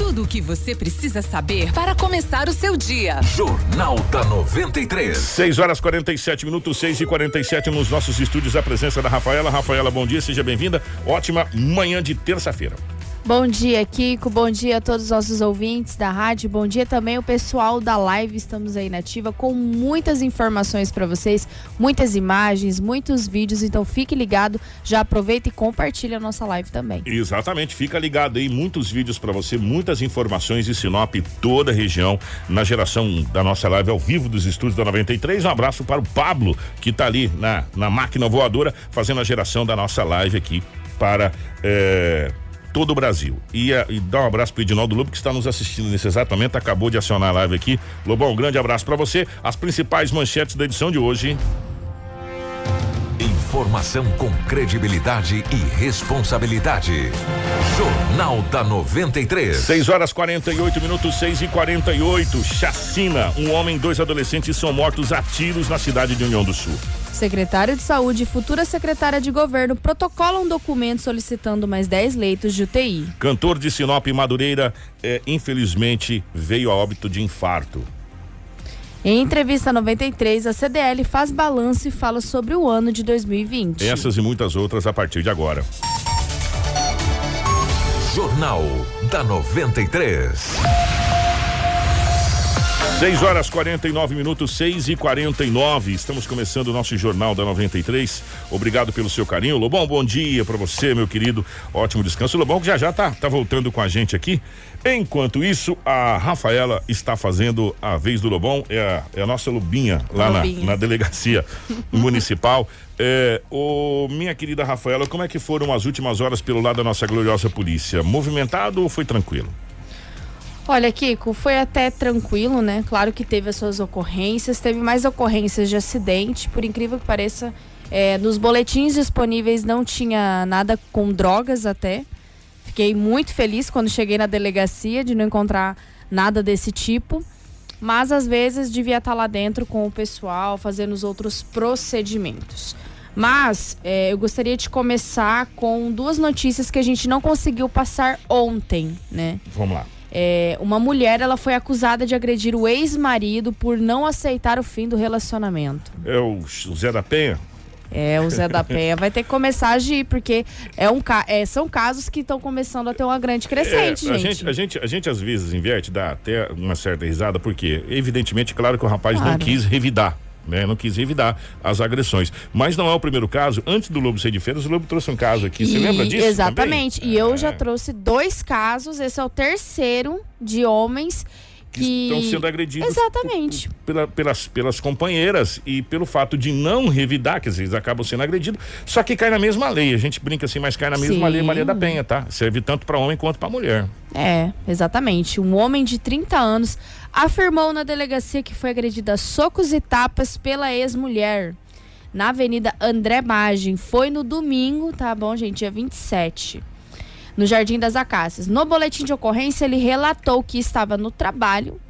Tudo o que você precisa saber para começar o seu dia. Jornal da 93. 6 horas 47 minutos, 6 e 47 nos nossos estúdios. A presença da Rafaela. Rafaela, bom dia, seja bem-vinda. Ótima manhã de terça-feira. Bom dia, Kiko. Bom dia a todos os nossos ouvintes da rádio. Bom dia também o pessoal da live. Estamos aí na ativa com muitas informações para vocês, muitas imagens, muitos vídeos. Então fique ligado, já aproveita e compartilha a nossa live também. Exatamente, fica ligado aí, muitos vídeos para você, muitas informações de Sinop, toda a região, na geração da nossa live ao vivo dos estúdios da 93. Um abraço para o Pablo, que está ali na, na máquina voadora, fazendo a geração da nossa live aqui para. Eh, todo o Brasil. E, e dá um abraço pro Edinaldo Lobo que está nos assistindo nesse exato momento, acabou de acionar a live aqui. Lobão, um grande abraço para você. As principais manchetes da edição de hoje. Informação com credibilidade e responsabilidade. Jornal da 93. 6 horas 48 minutos, 6 e 48. Chacina. Um homem e dois adolescentes são mortos a tiros na cidade de União do Sul. Secretário de Saúde e futura secretária de Governo protocolam um documento solicitando mais 10 leitos de UTI. Cantor de Sinop e Madureira, é, infelizmente, veio a óbito de infarto. Em entrevista 93, a CDL faz balanço e fala sobre o ano de 2020. Essas e muitas outras a partir de agora. Jornal da 93. 6 horas 49 minutos, 6 e 49 Estamos começando o nosso Jornal da 93. Obrigado pelo seu carinho. Lobão, bom dia para você, meu querido. Ótimo descanso. Lobão, que já já tá, tá voltando com a gente aqui. Enquanto isso, a Rafaela está fazendo a vez do Lobão. É a, é a nossa Lubinha lá Lobinha. Na, na delegacia municipal. É, ô, minha querida Rafaela, como é que foram as últimas horas pelo lado da nossa gloriosa polícia? Movimentado ou foi tranquilo? Olha, Kiko, foi até tranquilo, né? Claro que teve as suas ocorrências, teve mais ocorrências de acidente, por incrível que pareça. É, nos boletins disponíveis não tinha nada com drogas até. Fiquei muito feliz quando cheguei na delegacia de não encontrar nada desse tipo. Mas às vezes devia estar lá dentro com o pessoal, fazendo os outros procedimentos. Mas é, eu gostaria de começar com duas notícias que a gente não conseguiu passar ontem, né? Vamos lá. É, uma mulher ela foi acusada de agredir o ex-marido por não aceitar o fim do relacionamento. É o Zé da Penha? É, o Zé da Penha vai ter que começar a agir, porque é um, ca- é, são casos que estão começando a ter uma grande crescente, É, a gente. gente. A gente, a gente às vezes inverte, dá até uma certa risada, porque evidentemente, claro que o rapaz não Claro. quis revidar. Né, não quis revidar as agressões. Mas não é o primeiro caso. Antes do Lobo ser de feiras, o Lobo trouxe um caso aqui. Você E- lembra disso? Exatamente. também? E eu É, já trouxe dois casos, esse é o terceiro de homens que que. estão sendo agredidos Exatamente. pela- pelas, pelas companheiras e pelo fato de não revidar, quer dizer, eles acabam sendo agredidos, só que cai na mesma lei. A gente brinca assim, mas cai na mesma Sim. lei Maria da Penha, tá? Serve tanto para homem quanto para mulher. É, exatamente. Um homem de 30 anos afirmou na delegacia que foi agredido a socos e tapas pela ex-mulher. Na Avenida André Magem. Foi no domingo, tá bom, gente? Dia 27. No Jardim das Acácias. No boletim de ocorrência, ele relatou que estava no trabalho.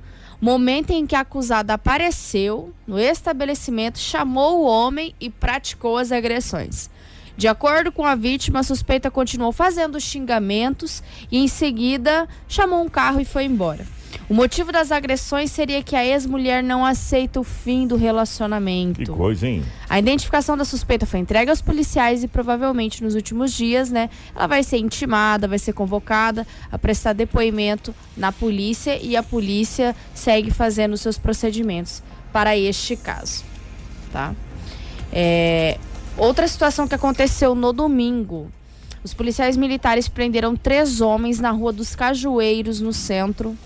Momento em que a acusada apareceu no estabelecimento, chamou o homem e praticou as agressões. De acordo com a vítima, a suspeita continuou fazendo xingamentos e, em seguida, chamou um carro e foi embora. O motivo das agressões seria que a ex-mulher não aceita o fim do relacionamento. Que coisa, hein? A identificação da suspeita foi entregue aos policiais e provavelmente nos últimos dias, né, ela vai ser intimada, vai ser convocada a prestar depoimento na polícia e a polícia segue fazendo os seus procedimentos para este caso, tá? É, outra situação que aconteceu no domingo. Os policiais militares prenderam três homens na Rua dos Cajueiros, no centro,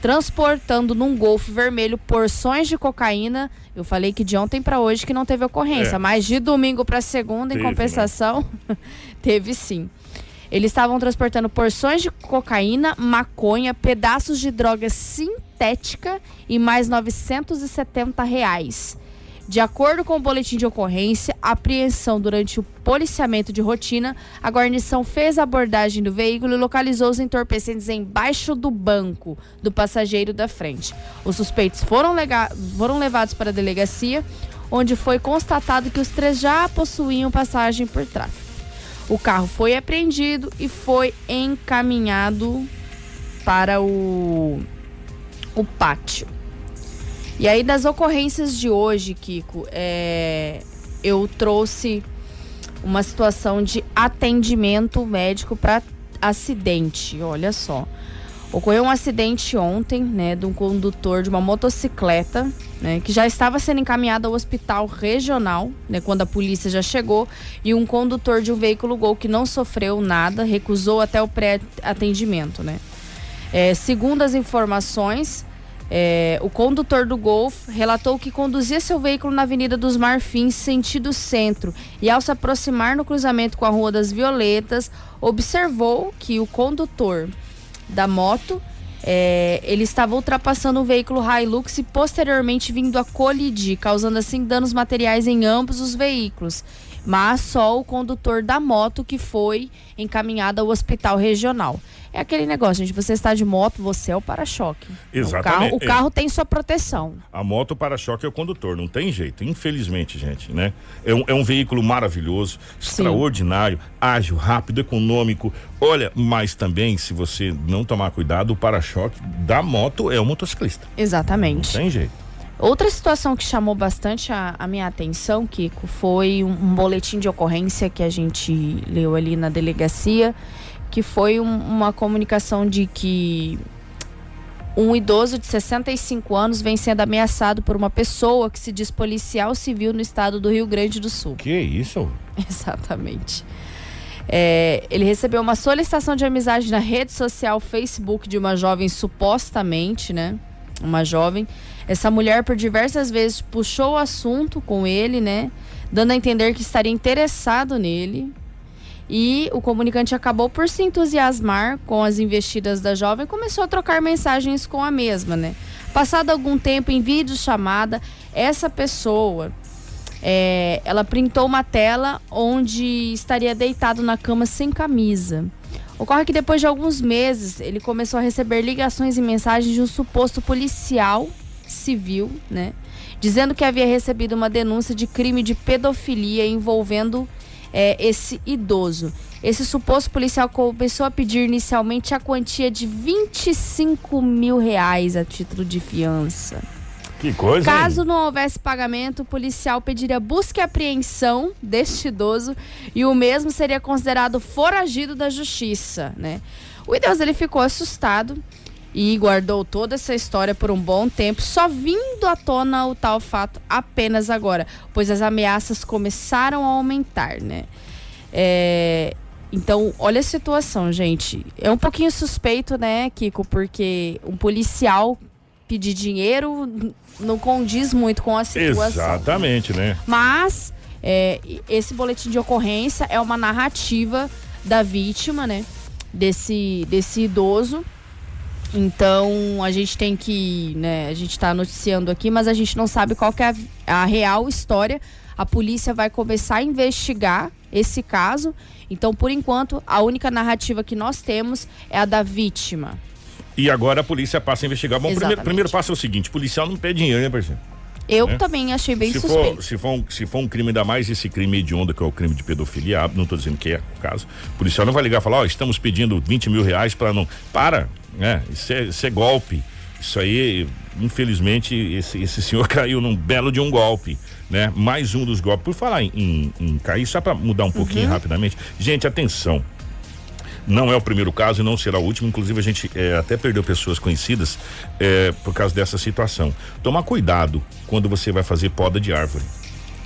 transportando num golfe vermelho porções de cocaína. Eu falei que de ontem para hoje que não teve ocorrência, É. mas de domingo para segunda, em Teve, né? compensação, teve sim. Eles estavam transportando porções de cocaína, maconha, pedaços de droga sintética e mais 970 reais. De acordo com o boletim de ocorrência, apreensão durante o policiamento de rotina, a guarnição fez a abordagem do veículo e localizou os entorpecentes embaixo do banco do passageiro da frente. Os suspeitos foram, foram levados para a delegacia, onde foi constatado que os três já possuíam passagem por tráfico. O carro foi apreendido e foi encaminhado para o, o pátio. E aí, das ocorrências de hoje, Kiko, é, eu trouxe uma situação de atendimento médico para acidente. Olha só. Ocorreu um acidente ontem, né, de um condutor de uma motocicleta, né, que já estava sendo encaminhado ao hospital regional, né, quando a polícia já chegou, e um condutor de um veículo Gol que não sofreu nada, recusou até o pré-atendimento, né. É, segundo as informações, é, o condutor do Golf relatou que conduzia seu veículo na Avenida dos Marfins, sentido centro, e ao se aproximar no cruzamento com a Rua das Violetas, observou que o condutor da moto. É, ele estava ultrapassando um veículo Hilux e posteriormente vindo a colidir, causando assim danos materiais em ambos os veículos. Mas só o condutor da moto que foi encaminhado ao hospital regional. É aquele negócio, gente. Você está de moto, você é o para-choque. Exatamente. O carro, o carro é. tem sua proteção. A moto, o para-choque é o condutor. Não tem jeito, infelizmente, gente, né? É um, é um veículo maravilhoso, Sim. extraordinário, ágil, rápido, econômico. Olha, mas também, se você não tomar cuidado, o para-choque da moto é o motociclista. Exatamente. Não tem jeito. Outra situação que chamou bastante a, a minha atenção, Kiko, foi um, um boletim de ocorrência que a gente leu ali na delegacia que foi um, uma comunicação de que um idoso de 65 anos vem sendo ameaçado por uma pessoa que se diz policial civil no estado do Rio Grande do Sul. Que isso? Exatamente. É, ele recebeu uma solicitação de amizade na rede social Facebook de uma jovem, supostamente, né? Uma jovem. Essa mulher, por diversas vezes, puxou o assunto com ele, né? Dando a entender que estaria interessado nele. E o comunicante acabou por se entusiasmar com as investidas da jovem e começou a trocar mensagens com a mesma, né? Passado algum tempo em vídeo chamada, essa pessoa é, ela printou uma tela onde estaria deitado na cama sem camisa. Ocorre que depois de alguns meses ele começou a receber ligações e mensagens de um suposto policial civil, né? Dizendo que havia recebido uma denúncia de crime de pedofilia envolvendo é, esse idoso. Esse suposto policial começou a pedir inicialmente a quantia de 25 mil reais a título de fiança. Que coisa. Caso hein? não houvesse pagamento, o policial pediria busca e apreensão deste idoso e o mesmo seria considerado foragido da justiça, né? O idoso ele ficou assustado e guardou toda essa história por um bom tempo, só vindo à tona o tal fato apenas agora, pois as ameaças começaram a aumentar, né? É, então, olha a situação, gente. É um pouquinho suspeito, né, Kiko, porque um policial pedir dinheiro não condiz muito com a situação. Exatamente, né? Mas é, esse boletim de ocorrência é uma narrativa da vítima, né? Desse, desse idoso então a gente tem que, né, a gente está noticiando aqui, mas a gente não sabe qual que é a, a, real história. A polícia vai começar a investigar esse caso. Então, por enquanto, a única narrativa que nós temos é a da vítima. E agora a polícia passa a investigar. Bom, o primeiro, primeiro passo é o seguinte: policial não pede dinheiro, né, parceiro? Eu né? também achei bem se suspeito. For, se, for um, se for um crime, ainda mais esse crime hediondo, que é o crime de pedofilia, não estou dizendo que é o caso, o policial não vai ligar e falar, ó, oh, estamos pedindo 20 mil reais para não. Para! Né? Isso é, isso é golpe. Isso aí, infelizmente, esse, esse senhor caiu num belo de um golpe, né? Mais um dos golpes. Por falar em, em, em cair, só para mudar um pouquinho uhum. rapidamente. Gente, atenção. Não é o primeiro caso e não será o último. Inclusive, a gente é, até perdeu pessoas conhecidas é, por causa dessa situação. Tomar cuidado quando você vai fazer poda de árvore.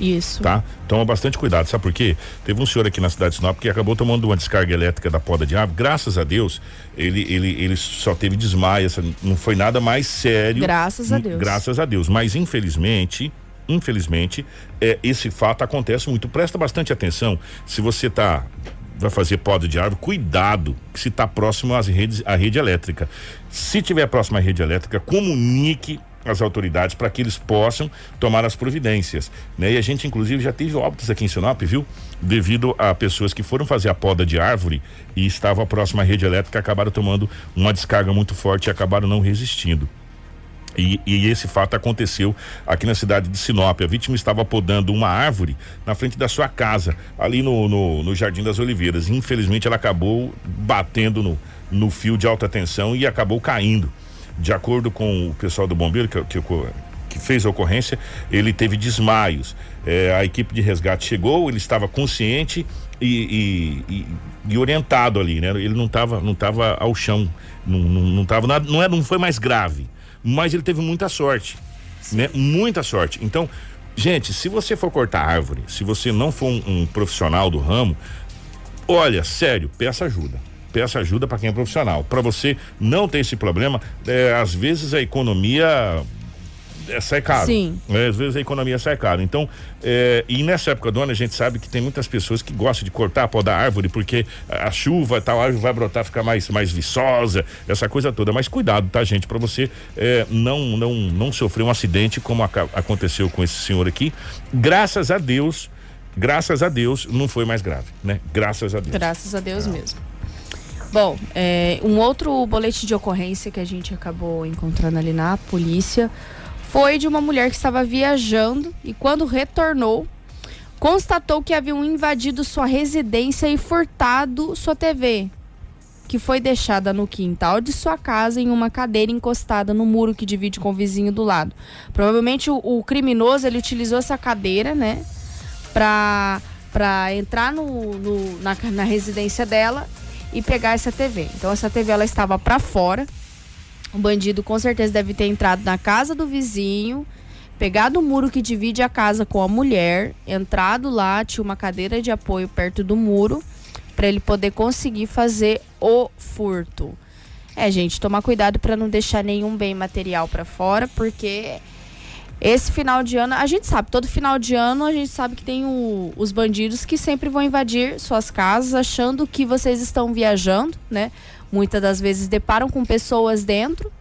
Isso. Tá? Toma bastante cuidado, sabe por quê? Teve um senhor aqui na cidade de Sinop que acabou tomando uma descarga elétrica da poda de árvore. Graças a Deus, ele, ele, ele só teve desmaio, não foi nada mais sério. Graças a Deus. Graças a Deus. Mas infelizmente, infelizmente, é, esse fato acontece muito. Presta bastante atenção. Se você tá vai fazer poda de árvore, cuidado que se está próximo às redes, à rede elétrica. Se tiver próximo à rede elétrica, comunique as autoridades para que eles possam tomar as providências, né? E a gente inclusive já teve óbitos aqui em Sinop, viu? Devido a pessoas que foram fazer a poda de árvore e estavam próximo à rede elétrica, acabaram tomando uma descarga muito forte e acabaram não resistindo. E, e, esse fato aconteceu aqui na cidade de Sinop. A vítima estava podando uma árvore na frente da sua casa, ali no, no, no Jardim das Oliveiras. Infelizmente, ela acabou batendo no, no fio de alta tensão e acabou caindo. De acordo com o pessoal do bombeiro que, que, que fez a ocorrência, ele teve desmaios. É, a equipe de resgate chegou, ele estava consciente e, e, e, orientado ali, né? Ele não estava não tava ao chão, não, não, não, tava, não, é, não foi mais grave, mas ele teve muita sorte, Sim. né? Muita sorte. Então, gente, se você for cortar árvore, se você não for um, um profissional do ramo, olha, sério, peça ajuda peça ajuda para quem é profissional. Para você não ter esse problema, é, às vezes a economia é, sai caro. Sim. É, às vezes a economia sai caro. Então, é, e nessa época do ano a gente sabe que tem muitas pessoas que gostam de cortar, podar árvore, porque a chuva tal, a árvore vai brotar, ficar mais, mais viçosa, essa coisa toda. Mas cuidado, tá, gente, para você é, não, não, não sofrer um acidente como a, aconteceu com esse senhor aqui. Graças a Deus, graças a Deus, não foi mais grave, né? Graças a Deus. Graças a Deus mesmo. Bom, é, um outro boletim de ocorrência que a gente acabou encontrando ali na polícia foi de uma mulher que estava viajando e quando retornou, constatou que haviam invadido sua residência e furtado sua TV, que foi deixada no quintal de sua casa em uma cadeira encostada no muro que divide com o vizinho do lado. Provavelmente o, o criminoso ele utilizou essa cadeira, né, para para entrar no, no na, na residência dela e pegar essa TV. Então essa TV ela estava para fora o bandido com certeza deve ter entrado na casa do vizinho, pegado o muro que divide a casa com a mulher, entrado lá, tinha uma cadeira de apoio perto do muro, para ele poder conseguir fazer o furto. É, gente, tomar cuidado para não deixar nenhum bem material para fora, porque esse final de ano, a gente sabe, todo final de ano a gente sabe que tem o, os bandidos que sempre vão invadir suas casas achando que vocês estão viajando, né? Muitas das vezes deparam com pessoas dentro,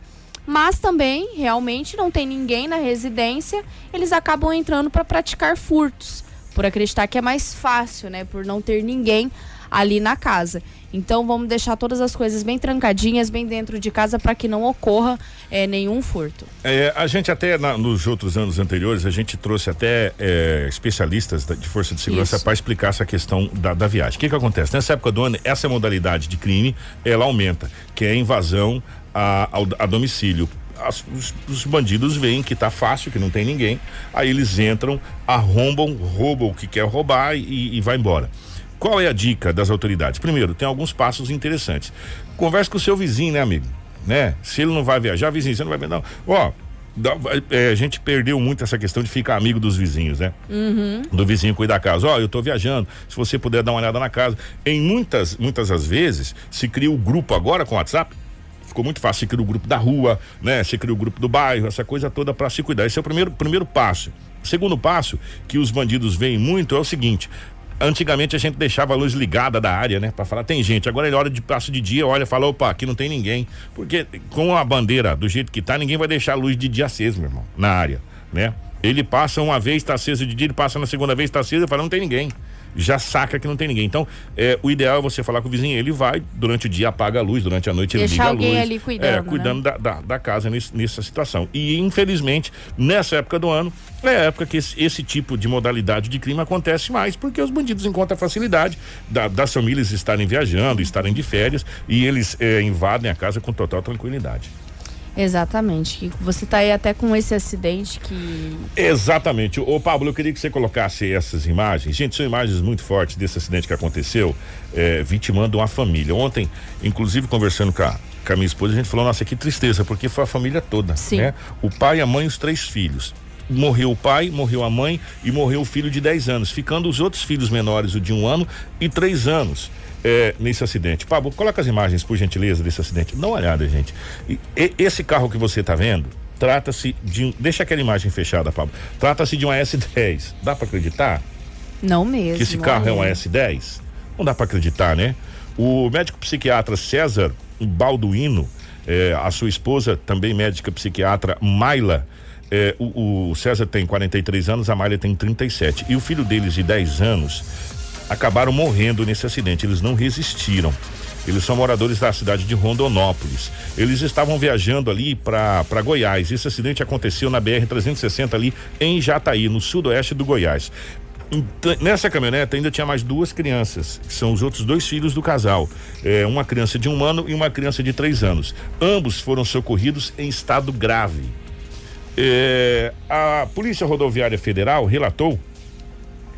mas também realmente não tem ninguém na residência, eles acabam entrando para praticar furtos, por acreditar que é mais fácil, né, por não ter ninguém ali na casa. Então vamos deixar todas as coisas bem trancadinhas, bem dentro de casa para que não ocorra é, nenhum furto. É, a gente até na, nos outros anos anteriores a gente trouxe até é, especialistas da, de força de segurança para explicar essa questão da, da viagem. O que que acontece? Nessa época do ano essa modalidade de crime ela aumenta, que é a invasão a, a, a domicílio as, os, os, bandidos veem que tá fácil, que não tem ninguém, aí eles entram, arrombam, roubam o que quer roubar e, e vai embora. Qual é a dica das autoridades? Primeiro, tem alguns passos interessantes. Converse com o seu vizinho, né, amigo? Né? Se ele não vai viajar, vizinho, você não vai ver, não. Ó, é, a gente perdeu muito essa questão de ficar amigo dos vizinhos, né? Uhum. Do vizinho cuidar da casa. Ó, oh, eu tô viajando, se você puder dar uma olhada na casa. Em muitas, muitas as vezes, se cria o um grupo agora com o WhatsApp, ficou muito fácil. Se cria o grupo da rua, né? Se cria o grupo do bairro, essa coisa toda para se cuidar. Esse é o primeiro, primeiro passo. Segundo passo, que os bandidos veem muito, é o seguinte: Antigamente a gente deixava a luz ligada da área, né? Pra falar, tem gente. Agora ele hora de passo de dia, olha, fala, opa, aqui não tem ninguém. Porque com a bandeira do jeito que tá, ninguém vai deixar a luz de dia acesa, meu irmão, na área, né? Ele passa uma vez, tá acesa de dia, ele passa na segunda vez, tá acesa, fala, não tem ninguém já saca que não tem ninguém. Então, é, o ideal é você falar com o vizinho, ele vai, durante o dia apaga a luz, durante a noite ele liga a luz. ali cuidando. É, cuidando né? da, da, da, casa nesse, nessa situação. E, infelizmente, nessa época do ano, é a época que esse, esse, tipo de modalidade de crime acontece mais, porque os bandidos encontram a facilidade da, das famílias estarem viajando, estarem de férias, e eles é, invadem a casa com total tranquilidade. Exatamente. Você está aí até com esse acidente que. Exatamente. Ô Pablo, eu queria que você colocasse essas imagens. Gente, são imagens muito fortes desse acidente que aconteceu, é, vitimando uma família. Ontem, inclusive, conversando com a, com a minha esposa, a gente falou, nossa, que tristeza, porque foi a família toda. Sim. Né? O pai, a mãe e os três filhos morreu o pai, morreu a mãe e morreu o filho de 10 anos, ficando os outros filhos menores, o de um ano e três anos é, nesse acidente. Pablo, coloca as imagens, por gentileza, desse acidente. Dá uma olhada, gente. E, e, esse carro que você está vendo, trata-se de um. Deixa aquela imagem fechada, Pablo. Trata-se de uma S10. Dá para acreditar? Não mesmo. Que esse carro é, é uma S10? Não dá para acreditar, né? O médico psiquiatra César Balduino, é, a sua esposa, também médica psiquiatra Maila, é, o, o, César tem 43 anos, a Maila tem 37. E o filho deles, de 10 anos, acabaram morrendo nesse acidente. Eles não resistiram. Eles são moradores da cidade de Rondonópolis. Eles estavam viajando ali para Goiás. Esse acidente aconteceu na BR 360 ali em Jataí, no sudoeste do Goiás. Então, nessa caminhonete ainda tinha mais duas crianças, que são os outros dois filhos do casal. É, uma criança de um ano e uma criança de três anos. Ambos foram socorridos em estado grave. É, a Polícia Rodoviária Federal relatou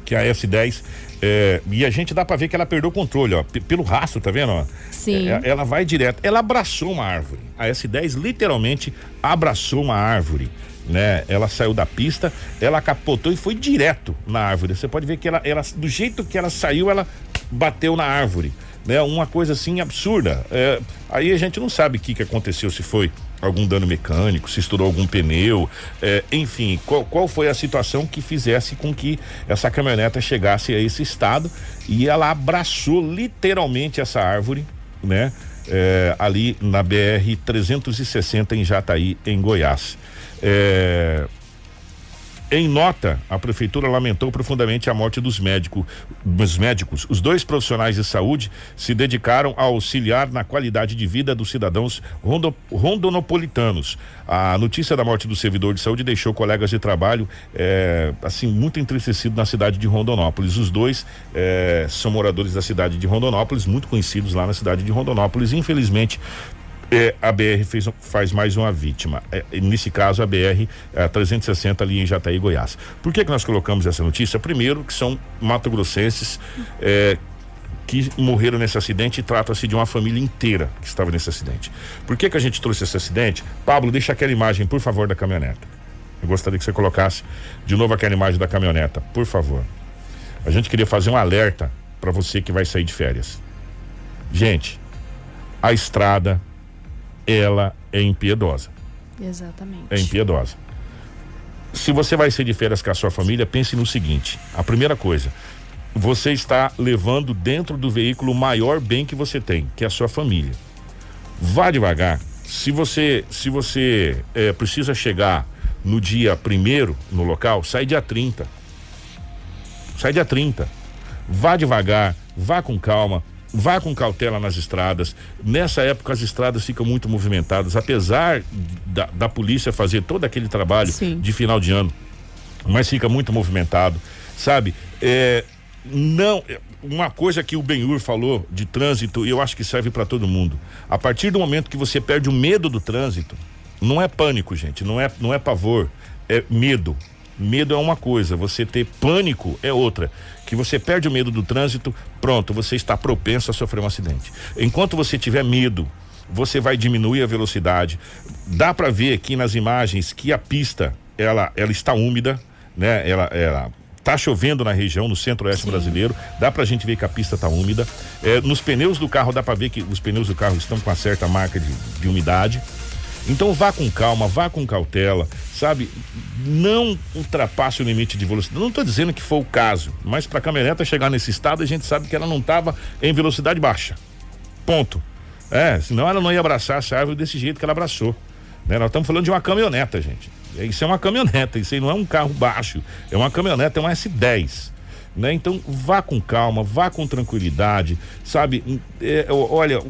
que a S10 é, e a gente dá para ver que ela perdeu o controle, ó, pelo rastro, tá vendo? Ó? Sim. É, ela vai direto. Ela abraçou uma árvore. A S10 literalmente abraçou uma árvore né? Ela saiu da pista, ela capotou e foi direto na árvore. Você pode ver que ela, ela do jeito que ela saiu, ela bateu na árvore, né? Uma coisa assim absurda. É, aí a gente não sabe o que, que aconteceu, se foi algum dano mecânico, se estourou algum pneu, é, enfim, qual, qual foi a situação que fizesse com que essa caminhoneta chegasse a esse estado e ela abraçou literalmente essa árvore, né? É, ali na BR 360 em Jataí, em Goiás. É, em nota, a prefeitura lamentou profundamente a morte dos médicos, dos médicos. Os dois profissionais de saúde se dedicaram a auxiliar na qualidade de vida dos cidadãos rondo, rondonopolitanos. A notícia da morte do servidor de saúde deixou colegas de trabalho é, assim muito entristecidos na cidade de Rondonópolis. Os dois é, são moradores da cidade de Rondonópolis, muito conhecidos lá na cidade de Rondonópolis. Infelizmente, é, a BR fez, faz mais uma vítima. É, nesse caso, a BR é, 360 ali em Jataí, Goiás. Por que, que nós colocamos essa notícia? Primeiro, que são mato-grossenses é, que morreram nesse acidente e trata-se de uma família inteira que estava nesse acidente. Por que, que a gente trouxe esse acidente? Pablo, deixa aquela imagem, por favor, da caminhoneta. Eu gostaria que você colocasse de novo aquela imagem da caminhoneta, por favor. A gente queria fazer um alerta para você que vai sair de férias. Gente, a estrada ela é impiedosa. Exatamente. É impiedosa. Se você vai ser de férias com a sua família, pense no seguinte: a primeira coisa, você está levando dentro do veículo o maior bem que você tem, que é a sua família. Vá devagar. Se você, se você é, precisa chegar no dia primeiro no local, sai dia 30. Sai dia 30. Vá devagar, vá com calma, vá com cautela nas estradas. Nessa época as estradas ficam muito movimentadas, apesar da, da polícia fazer todo aquele trabalho Sim. de final de ano, mas fica muito movimentado, sabe? É, não, uma coisa que o Benhur falou de trânsito, e eu acho que serve para todo mundo. A partir do momento que você perde o medo do trânsito, não é pânico, gente, não é, não é pavor, é medo. Medo é uma coisa, você ter pânico é outra. Que você perde o medo do trânsito, pronto, você está propenso a sofrer um acidente. Enquanto você tiver medo, você vai diminuir a velocidade. Dá para ver aqui nas imagens que a pista ela, ela está úmida, né? Ela, ela tá chovendo na região, no centro-oeste brasileiro. Dá pra gente ver que a pista tá úmida. É, nos pneus do carro dá para ver que os pneus do carro estão com uma certa marca de, de umidade. Então vá com calma, vá com cautela, sabe? Não ultrapasse o limite de velocidade. Não estou dizendo que foi o caso, mas para a caminhoneta chegar nesse estado, a gente sabe que ela não estava em velocidade baixa. Ponto. É, senão ela não ia abraçar essa árvore desse jeito que ela abraçou. Né? Nós estamos falando de uma caminhoneta, gente. Isso é uma caminhoneta, isso aí não é um carro baixo, é uma caminhoneta, é uma S10. Né? Então vá com calma, vá com tranquilidade, sabe? É, olha,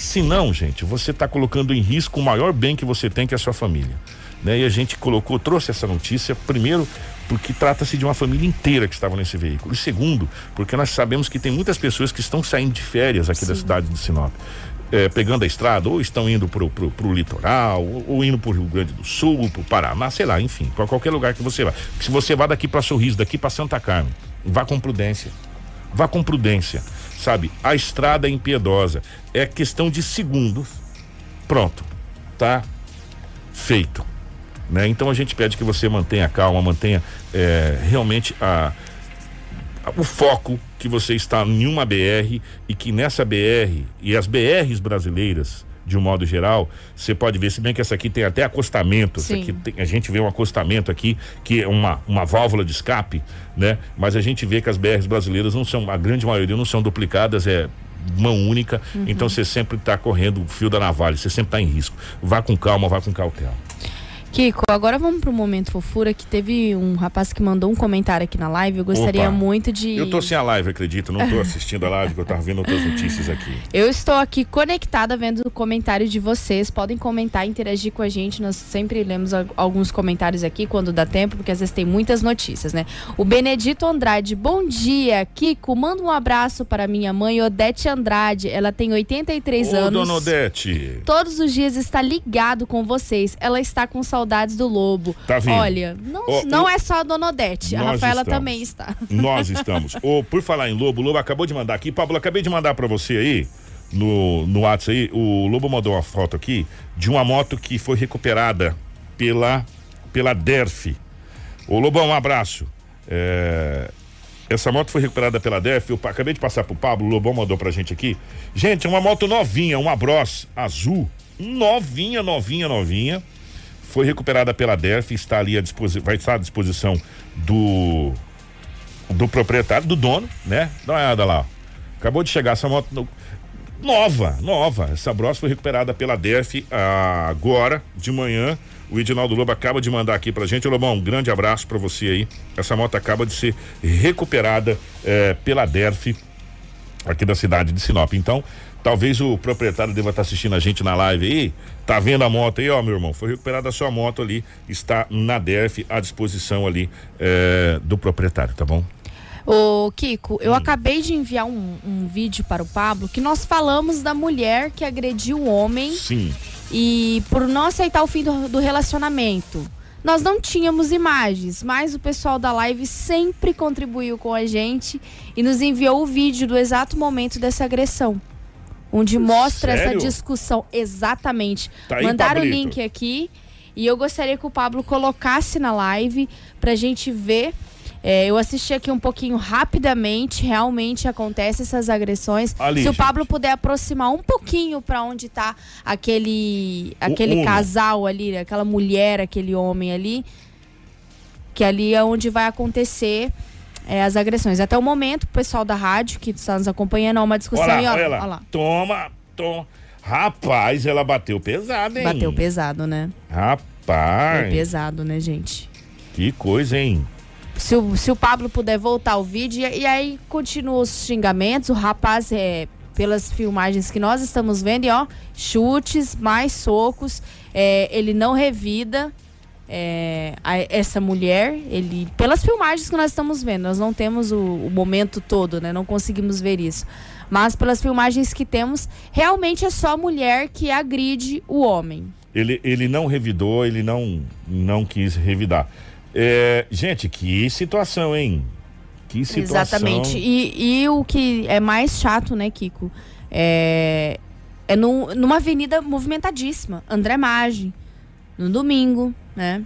se não, gente, você está colocando em risco o maior bem que você tem, que é a sua família. Né? E a gente colocou, trouxe essa notícia, primeiro, porque trata-se de uma família inteira que estava nesse veículo. E segundo, porque nós sabemos que tem muitas pessoas que estão saindo de férias aqui Sim. da cidade de Sinop. É, pegando a estrada, ou estão indo para o litoral, ou, ou indo para o Rio Grande do Sul, para o Paraná, sei lá, enfim, para qualquer lugar que você vá. Se você vá daqui para Sorriso, daqui para Santa Carmen, vá com prudência. Vá com prudência sabe? A estrada é impiedosa. É questão de segundos. Pronto. Tá feito. Né? Então a gente pede que você mantenha calma, mantenha é, realmente a, a, o foco que você está em uma BR e que nessa BR e as BRs brasileiras de um modo geral, você pode ver, se bem que essa aqui tem até acostamento, tem, a gente vê um acostamento aqui, que é uma, uma válvula de escape, né? Mas a gente vê que as BRs brasileiras não são, a grande maioria não são duplicadas, é mão única, uhum. então você sempre está correndo o fio da navalha, você sempre está em risco. Vá com calma, vá com cautela. Kiko, agora vamos pro momento fofura que teve um rapaz que mandou um comentário aqui na live. Eu gostaria Opa. muito de. Eu tô sem a live, acredito. Não tô assistindo a live, eu tava vendo outras notícias aqui. Eu estou aqui conectada vendo o comentário de vocês. Podem comentar, interagir com a gente. Nós sempre lemos alguns comentários aqui quando dá tempo, porque às vezes tem muitas notícias, né? O Benedito Andrade, bom dia. Kiko, manda um abraço para minha mãe, Odete Andrade. Ela tem 83 Ô, anos. dona Odete. Todos os dias está ligado com vocês. Ela está com saudades do lobo. Tá vindo. Olha, não, Ó, não é só a Dona Odete. A Rafaela estamos. também está. Nós estamos. Ô, por falar em Lobo, o Lobo acabou de mandar aqui. Pablo, acabei de mandar pra você aí, no, no WhatsApp aí. O Lobo mandou uma foto aqui de uma moto que foi recuperada pela, pela DERF. Ô, Lobão, um abraço. É, essa moto foi recuperada pela DERF. Eu acabei de passar pro Pablo, o Lobão mandou pra gente aqui. Gente, é uma moto novinha, uma Bros azul. Novinha, novinha, novinha. Foi recuperada pela DERF, está ali à disposição, vai estar à disposição do do proprietário, do dono, né? Dá uma olhada lá. Acabou de chegar essa moto no- nova, nova. Essa Bros foi recuperada pela DERF agora de manhã. O Edinaldo Lobo acaba de mandar aqui pra gente. Lobão, um grande abraço pra você aí. Essa moto acaba de ser recuperada eh, pela DERF aqui da cidade de Sinop. Então, talvez o proprietário deva estar assistindo a gente na live aí. Tá vendo a moto aí, ó, meu irmão? Foi recuperada a sua moto ali, está na DERF à disposição ali eh, do proprietário, tá bom? Ô, Kiko, Hum. eu acabei de enviar um, um vídeo para o Pablo que nós falamos da mulher que agrediu o homem Sim. e por não aceitar o fim do, do relacionamento. Nós não tínhamos imagens, mas o pessoal da live sempre contribuiu com a gente e nos enviou o vídeo do exato momento dessa agressão. Onde mostra Sério? essa discussão. Exatamente. Tá aí, Mandaram o Pablito. link aqui e eu gostaria que o Pablo colocasse na live pra gente ver. É, eu assisti aqui um pouquinho rapidamente, realmente acontece essas agressões. Ali, Se o gente. Pablo puder aproximar um pouquinho pra onde tá aquele aquele Uno. casal ali, aquela mulher, aquele homem ali, que ali é onde vai acontecer é, as agressões. Até o momento, o pessoal da rádio que está nos acompanhando, há uma discussão Olha e lá, ó, olha ó lá. lá. Toma, toma. Rapaz, ela bateu pesado, hein? Bateu pesado, né? Rapaz, Bateu pesado, né, gente? que coisa, hein? Se o, se o Pablo puder voltar o vídeo, e, e aí continua os xingamentos, o rapaz, é, pelas filmagens que nós estamos vendo, e ó, chutes, mais socos, é, ele não revida é, a- essa mulher, ele, pelas filmagens que nós estamos vendo, nós não temos o, o momento todo, né, não conseguimos ver isso, mas pelas filmagens que temos, realmente é só a mulher que agride o homem. Ele, ele não revidou, ele não, não quis revidar. É, gente, que situação, hein? Que situação. Exatamente. E, e o que é mais chato, né, Kiko? É, é num- numa avenida movimentadíssima. André Maggi. No domingo, né?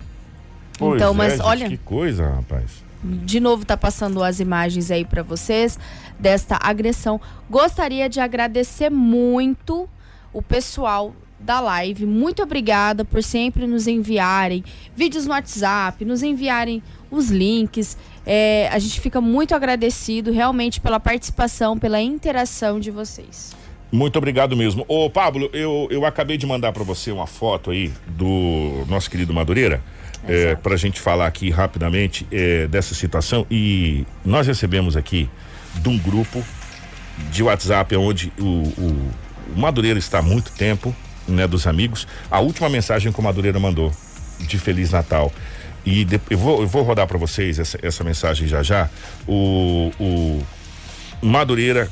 Pois então, é, mas gente, olha, Que coisa, rapaz. de novo tá passando as imagens aí pra vocês desta agressão. Gostaria de agradecer muito o pessoal da live. Muito obrigada por sempre nos enviarem vídeos no WhatsApp, nos enviarem os links. É, a gente fica muito agradecido realmente pela participação, pela interação de vocês. Muito obrigado mesmo. Ô, Pablo, eu, eu acabei de mandar pra você uma foto aí do nosso querido Madureira, é, Exato. pra gente falar aqui rapidamente é, dessa situação. E nós recebemos aqui de um grupo de WhatsApp onde o, o, o Madureira está há muito tempo, né, dos amigos. A última mensagem que o Madureira mandou de Feliz Natal. E de- eu, vou, eu vou rodar pra vocês essa, essa mensagem já já. O, o Madureira,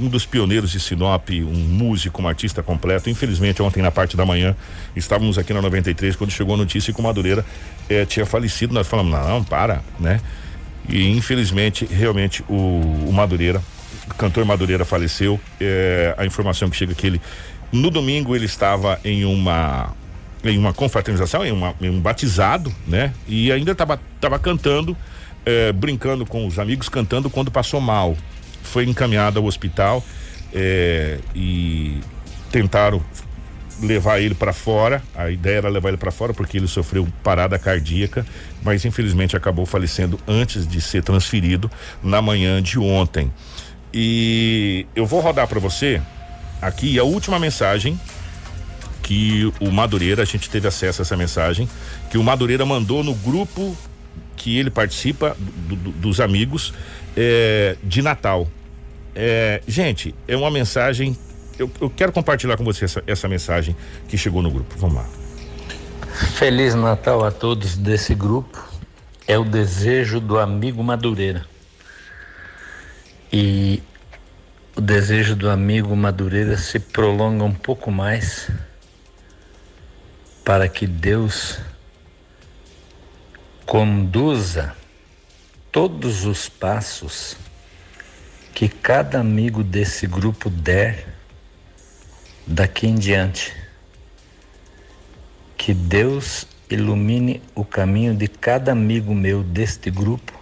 um dos pioneiros de Sinop, um músico, um artista completo. Infelizmente, ontem na parte da manhã, estávamos aqui na 93, quando chegou a notícia que o Madureira eh, tinha falecido. Nós falamos, não, para, né? E infelizmente, realmente, o, o Madureira, o cantor Madureira faleceu. Eh, a informação que chega é que ele, no domingo, ele estava em uma em uma confraternização, em, uma- em um batizado, né? E ainda estava tava cantando, eh, brincando com os amigos, cantando quando passou mal. Foi encaminhado ao hospital eh, e tentaram levar ele para fora. A ideia era levar ele para fora porque ele sofreu parada cardíaca, mas infelizmente acabou falecendo antes de ser transferido na manhã de ontem. E eu vou rodar para você aqui a última mensagem que o Madureira, a gente teve acesso a essa mensagem, que o Madureira mandou no grupo que ele participa do, do, dos amigos é, de Natal. É, gente, é uma mensagem. Eu, eu, quero compartilhar com você essa, essa mensagem que chegou no grupo. Vamos lá. Feliz Natal a todos desse grupo. É o desejo do amigo Madureira. E o desejo do amigo Madureira se prolonga um pouco mais para que Deus conduza todos os passos que cada amigo desse grupo der daqui em diante. Que Deus ilumine o caminho de cada amigo meu deste grupo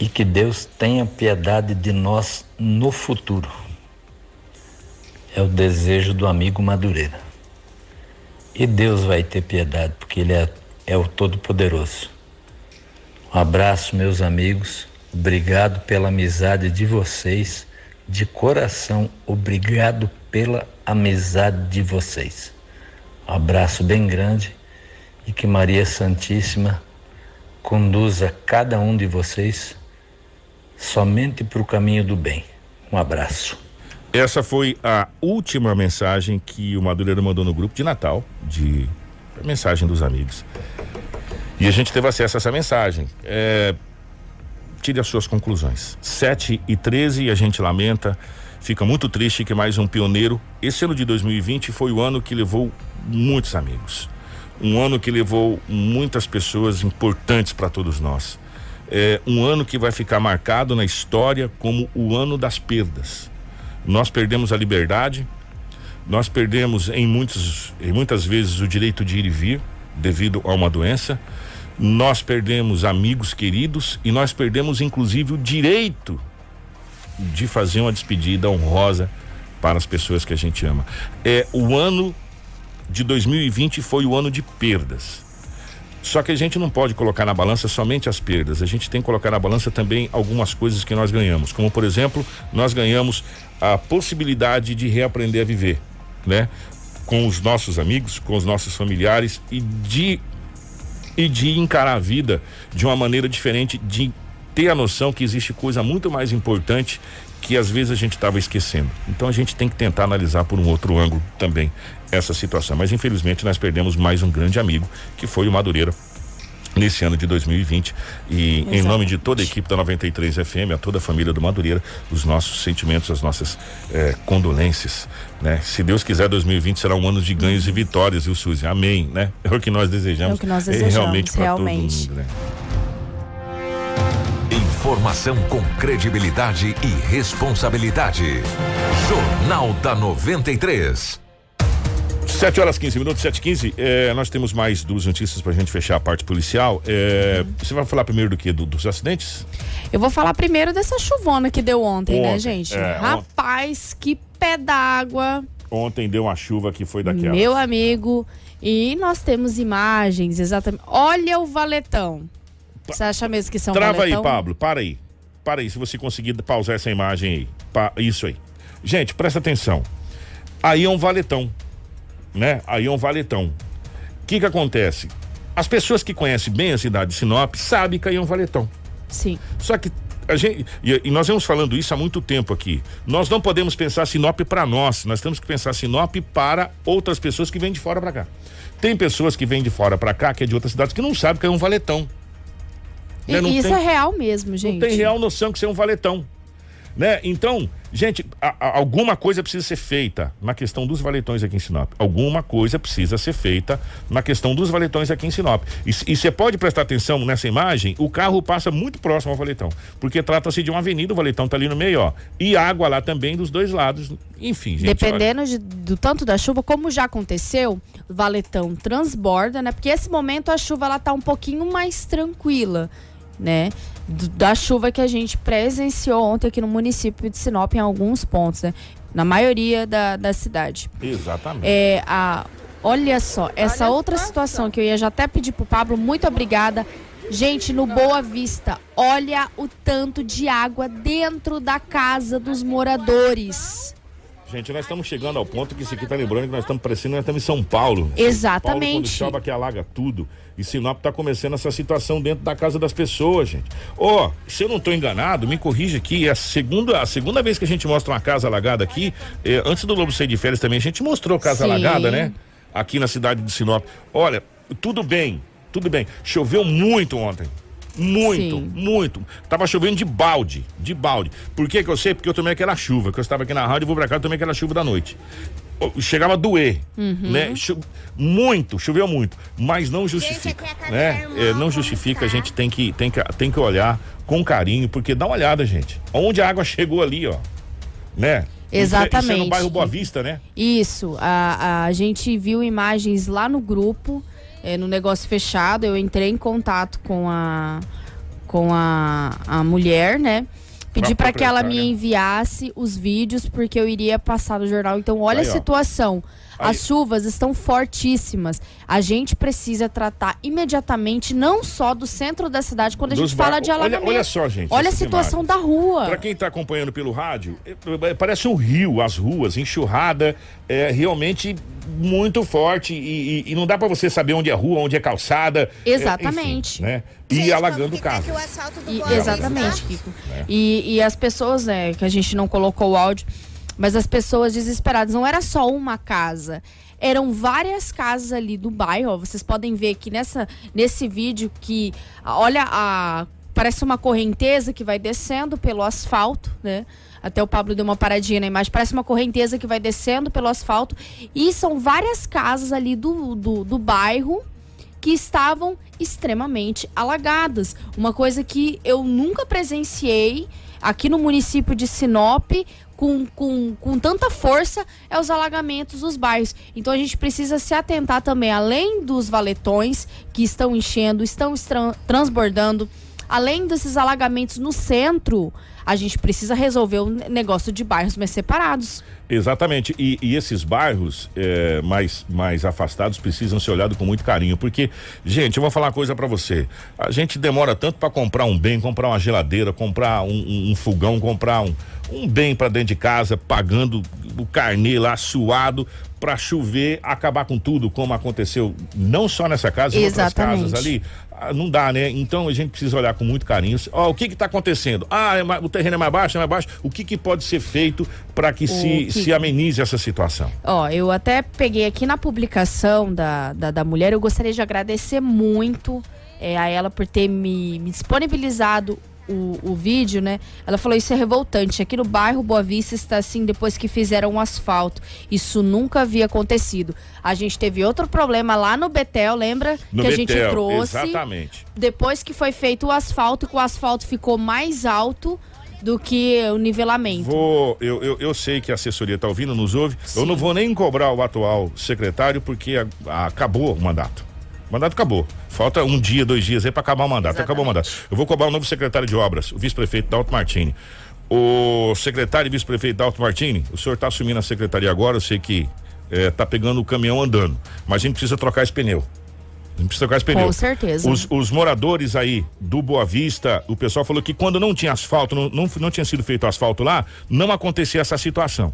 e que Deus tenha piedade de nós no futuro. É o desejo do amigo Madureira. E Deus vai ter piedade, porque Ele é, é o Todo-Poderoso. Um abraço, meus amigos. Obrigado pela amizade de vocês. De coração, obrigado pela amizade de vocês. Um abraço bem grande e que Maria Santíssima conduza cada um de vocês somente para o caminho do bem. Um abraço. Essa foi a última mensagem que o Madureira mandou no grupo de Natal, de mensagem dos amigos. E a gente teve acesso a essa mensagem. É, tire as suas conclusões. 7 e 13 e a gente lamenta, fica muito triste que mais um pioneiro. Esse ano de 2020 foi o ano que levou muitos amigos. Um ano que levou muitas pessoas importantes para todos nós. É um ano que vai ficar marcado na história como o ano das perdas. Nós perdemos a liberdade, nós perdemos em, muitos, em muitas vezes o direito de ir e vir devido a uma doença. Nós perdemos amigos queridos e nós perdemos inclusive o direito de fazer uma despedida honrosa para as pessoas que a gente ama. É o ano de 2020 foi o ano de perdas. Só que a gente não pode colocar na balança somente as perdas, a gente tem que colocar na balança também algumas coisas que nós ganhamos, como por exemplo, nós ganhamos a possibilidade de reaprender a viver, né? Com os nossos amigos, com os nossos familiares e de e de encarar a vida de uma maneira diferente, de ter a noção que existe coisa muito mais importante que às vezes a gente estava esquecendo. Então a gente tem que tentar analisar por um outro ângulo também essa situação. Mas infelizmente nós perdemos mais um grande amigo, que foi o Madureira, nesse ano de 2020. E Exatamente. em nome de toda a equipe da 93 FM, a toda a família do Madureira, os nossos sentimentos, as nossas eh, condolências. Né? Se Deus quiser, 2020 será um ano de ganhos e vitórias, viu, Suzy? Amém, né? É o que nós desejamos. É o que nós desejamos, realmente para todo mundo, né? Informação com credibilidade e responsabilidade. Jornal da 93. 7 horas 15 minutos, 7 15 é, Nós temos mais duas notícias pra gente fechar a parte policial. É, você vai falar primeiro do que? Do, dos acidentes? Eu vou falar primeiro dessa chuvona que deu ontem, né, ontem né, gente? É, Rapaz, que pé d'água. Ontem deu uma chuva que foi daquela. Meu amigo. E nós temos imagens, exatamente. Olha o valetão. Você acha mesmo que são Trava valetão? aí, Pablo. Para aí. Para aí, se você conseguir pausar essa imagem aí. Pa, isso aí. Gente, presta atenção. Aí é um valetão né? Aí é um valetão. O que que acontece? As pessoas que conhecem bem a cidade de Sinop sabem que aí é um valetão. Sim. Só que a gente, e, e, nós vemos falando isso há muito tempo aqui. Nós não podemos pensar Sinop para nós, nós temos que pensar Sinop para outras pessoas que vêm de fora para cá. Tem pessoas que vêm de fora para cá, que é de outras cidades, que não sabem que é um valetão. E, né? isso tem, é real mesmo, gente. Não tem real noção que isso é um valetão. Né? Então, gente, a, a, alguma coisa precisa ser feita na questão dos valetões aqui em Sinop. Alguma coisa precisa ser feita na questão dos valetões aqui em Sinop. E você pode prestar atenção nessa imagem, o carro passa muito próximo ao valetão, porque trata-se de uma avenida, o valetão tá ali no meio, ó. E água lá também dos dois lados. Enfim, gente. Dependendo de, do tanto da chuva, como já aconteceu, o valetão transborda, né? Porque esse momento a chuva ela tá um pouquinho mais tranquila, né? da chuva que a gente presenciou ontem aqui no município de Sinop em alguns pontos, né? Na maioria da, da cidade. Exatamente. É, a, olha só, essa olha outra situação que eu ia já até pedir pro Pablo, muito obrigada. Gente, no Boa Vista, olha o tanto de água dentro da casa dos moradores. Gente, nós estamos chegando ao ponto que isso aqui tá lembrando que nós estamos parecendo nós estamos em São Paulo. Exatamente. São Paulo, quando chove que alaga tudo. E Sinop está começando essa situação dentro da casa das pessoas, gente. Ó, oh, se eu não estou enganado, me corrija aqui, é a segunda, a segunda vez que a gente mostra uma casa alagada aqui, eh, antes do Lobo sair de férias também, a gente mostrou casa Sim. alagada, né? Aqui na cidade de Sinop. Olha, tudo bem, tudo bem. Choveu muito ontem. Muito, Sim. muito. Tava chovendo de balde, de balde. Por que que eu sei? Porque eu tomei aquela chuva, que eu estava aqui na rádio e vou pra cá, eu tomei aquela chuva da noite. Chegava a doer, uhum. né? Cho muito, choveu muito, mas não justifica, gente, né? É, não justifica, a gente tem que, tem, que, tem que olhar com carinho, porque dá uma olhada, gente. Onde a água chegou ali, ó, né? Exatamente. Isso é no bairro Boa Vista, né? Isso. A, a gente viu imagens lá no grupo é, no negócio fechado, eu entrei em contato com a, com a, a mulher, né? Pedi para que ela me enviasse os vídeos porque eu iria passar no jornal. Então, olha Aí, a situação. As chuvas estão fortíssimas. A gente precisa tratar imediatamente, não só do centro da cidade, quando a gente fala de alagamento. Olha, olha só, gente. Olha a situação da rua. Para quem está acompanhando pelo rádio, é, é, parece um rio, as ruas, enxurrada, é realmente muito forte e, e, e não dá para você saber onde é rua, onde é calçada. É, Exatamente. É, enfim, né? E gente, alagando o carro. exatamente, Kiko. É. E, e as pessoas, né, que a gente não colocou o áudio mas as pessoas desesperadas, não era só uma casa. Eram várias casas ali do bairro. Vocês podem ver aqui nessa, nesse vídeo que, olha, a, parece uma correnteza que vai descendo pelo asfalto, né? Até o Pablo deu uma paradinha na imagem. Parece uma correnteza que vai descendo pelo asfalto. E são várias casas ali do, do, do bairro que estavam extremamente alagadas. Uma coisa que eu nunca presenciei aqui no município de Sinop com, com, com tanta força é os alagamentos dos bairros. Então a gente precisa se atentar também, além dos valetões que estão enchendo, estão transbordando, além desses alagamentos no centro, a gente precisa resolver o negócio de bairros mais separados. Exatamente. E, e esses bairros é, mais, mais afastados precisam ser olhados com muito carinho. Porque, gente, eu vou falar uma coisa para você. A gente demora tanto para comprar um bem, comprar uma geladeira, comprar um, um, um fogão, comprar um, um bem para dentro de casa, pagando o carnê lá suado para chover, acabar com tudo, como aconteceu não só nessa casa, em outras casas ali. Ah, não dá, né? Então a gente precisa olhar com muito carinho. Ó, oh, o que que tá acontecendo? Ah, é mais, o terreno é mais baixo, é mais baixo. O que que pode ser feito para que se, que... se amenize essa situação? Ó, oh, eu até peguei aqui na publicação da, da, da mulher, eu gostaria de agradecer muito é, a ela por ter me, me disponibilizado o, o vídeo, né? Ela falou: Isso é revoltante. Aqui no bairro Boa Vista está assim depois que fizeram um asfalto. Isso nunca havia acontecido. A gente teve outro problema lá no Betel, lembra? No que Betel, a gente trouxe. Exatamente. Depois que foi feito o asfalto, que o asfalto ficou mais alto do que o nivelamento. Vou, eu, eu, eu sei que a assessoria está ouvindo, nos ouve. Sim. Eu não vou nem cobrar o atual secretário porque a, a, acabou o mandato. O mandato acabou. Falta um dia, dois dias aí para acabar o mandato. Exatamente. Acabou o mandato. Eu vou cobrar o novo secretário de obras, o vice-prefeito Dalto Martini. O secretário e vice-prefeito Dalto Martini, o senhor está assumindo a secretaria agora, eu sei que está eh, pegando o caminhão andando, mas a gente precisa trocar esse pneu. A gente precisa trocar esse pneu. Com certeza. Os, os, moradores aí do Boa Vista, o pessoal falou que quando não tinha asfalto, não, não, não tinha sido feito asfalto lá, não acontecia essa situação.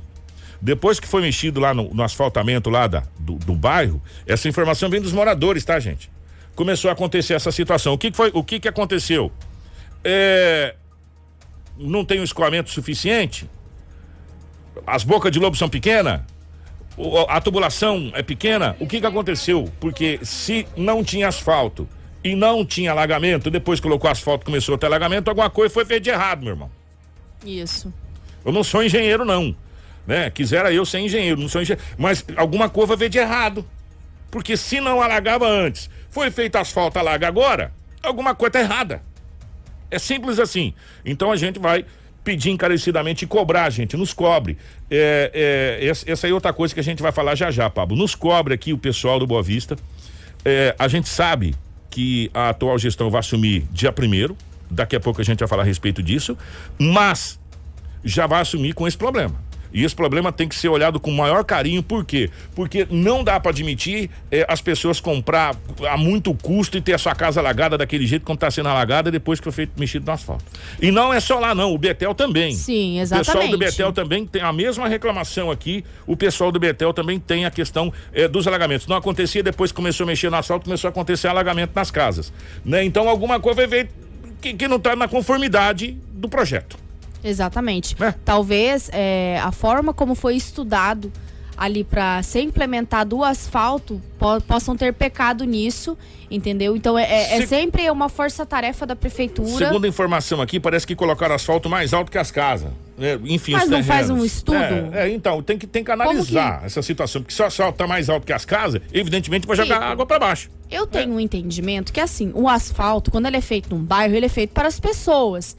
Depois que foi mexido lá no, no asfaltamento lá da, do, do, bairro, essa informação vem dos moradores, tá, gente? Começou a acontecer essa situação. O que, que foi? O que, que aconteceu? É, não tem um escoamento suficiente? As bocas de lobo são pequenas? A tubulação é pequena? O que, que aconteceu? Porque se não tinha asfalto e não tinha alagamento, depois colocou asfalto começou a ter alagamento, alguma coisa foi feita de errado, meu irmão. Isso. Eu não sou engenheiro, não né? Quisera eu ser engenheiro, não sou engenheiro, mas alguma coisa ver de errado. Porque se não alagava antes, foi feito asfalto, alaga agora, alguma coisa tá errada. É simples assim. Então a gente vai pedir encarecidamente e cobrar, gente, nos cobre. É, é, essa aí é outra coisa que a gente vai falar já já, Pablo. Nos cobre aqui o pessoal do Boa Vista. É, a gente sabe que a atual gestão vai assumir dia primeiro. Daqui a pouco a gente vai falar a respeito disso, mas já vai assumir com esse problema. E esse problema tem que ser olhado com maior carinho, por quê? Porque não dá para admitir eh, as pessoas comprar a muito custo e ter a sua casa alagada daquele jeito como está sendo alagada depois que foi feito mexido no asfalto. E não é só lá, não, o Betel também. Sim, exatamente. O pessoal do Betel também tem a mesma reclamação aqui. O pessoal do Betel também tem a questão eh, dos alagamentos. Não acontecia depois que começou a mexer no asfalto, começou a acontecer alagamento nas casas. Né? Então alguma coisa vai ver que, que não está na conformidade do projeto. Exatamente. É. Talvez é, a forma como foi estudado ali para ser implementado o asfalto po possam ter pecado nisso, entendeu? Então é, é, é Se- sempre uma força-tarefa da prefeitura. Segundo a informação aqui, parece que colocaram asfalto mais alto que as casas. né? Enfim, Mas não faz um estudo? É, é, então, tem que, tem que analisar essa situação. Porque se o asfalto tá mais alto que as casas, evidentemente vai jogar Kiko. água para baixo. Eu tenho um entendimento que assim, o asfalto, quando ele é feito num bairro, ele é feito para as pessoas.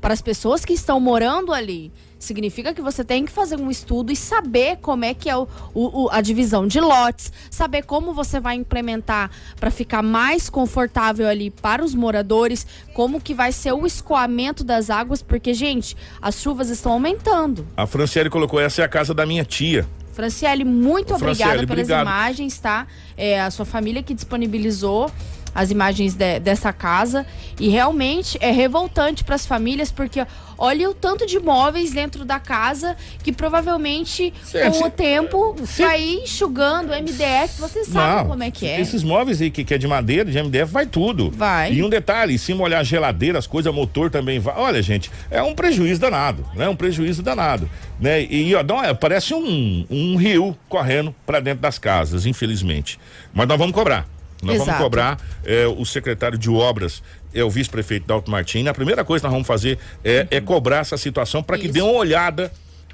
Para as pessoas que estão morando ali. Significa que você tem que fazer um estudo e saber como é que é o, o- o- a divisão de lotes, saber como você vai implementar para ficar mais confortável ali para os moradores, como que vai ser o escoamento das águas, porque, gente, as chuvas estão aumentando. A Franciele colocou: essa é a casa da minha tia. Franciele, muito Ô, obrigada Franciele, pelas obrigado. imagens, tá? É a sua família que disponibilizou as imagens de- dessa casa e realmente é revoltante para as famílias porque olha o tanto de móveis dentro da casa que provavelmente Gente, com o tempo se- vai enxugando MDF, vocês sabem como é que é. Esses móveis aí que, que é de madeira, de MDF, vai tudo. Vai. E um detalhe, se molhar geladeira, as coisas, motor também vai. Olha, gente, é um prejuízo danado, né? Um prejuízo danado, né? E, ó, uma- parece um, um rio correndo para dentro das casas, infelizmente. Mas nós vamos cobrar. Nós vamos Exato. cobrar é, o secretário de obras, é o vice-prefeito Dalton Martins. A primeira coisa que nós vamos fazer é, é cobrar essa situação para que Isso. dê uma olhada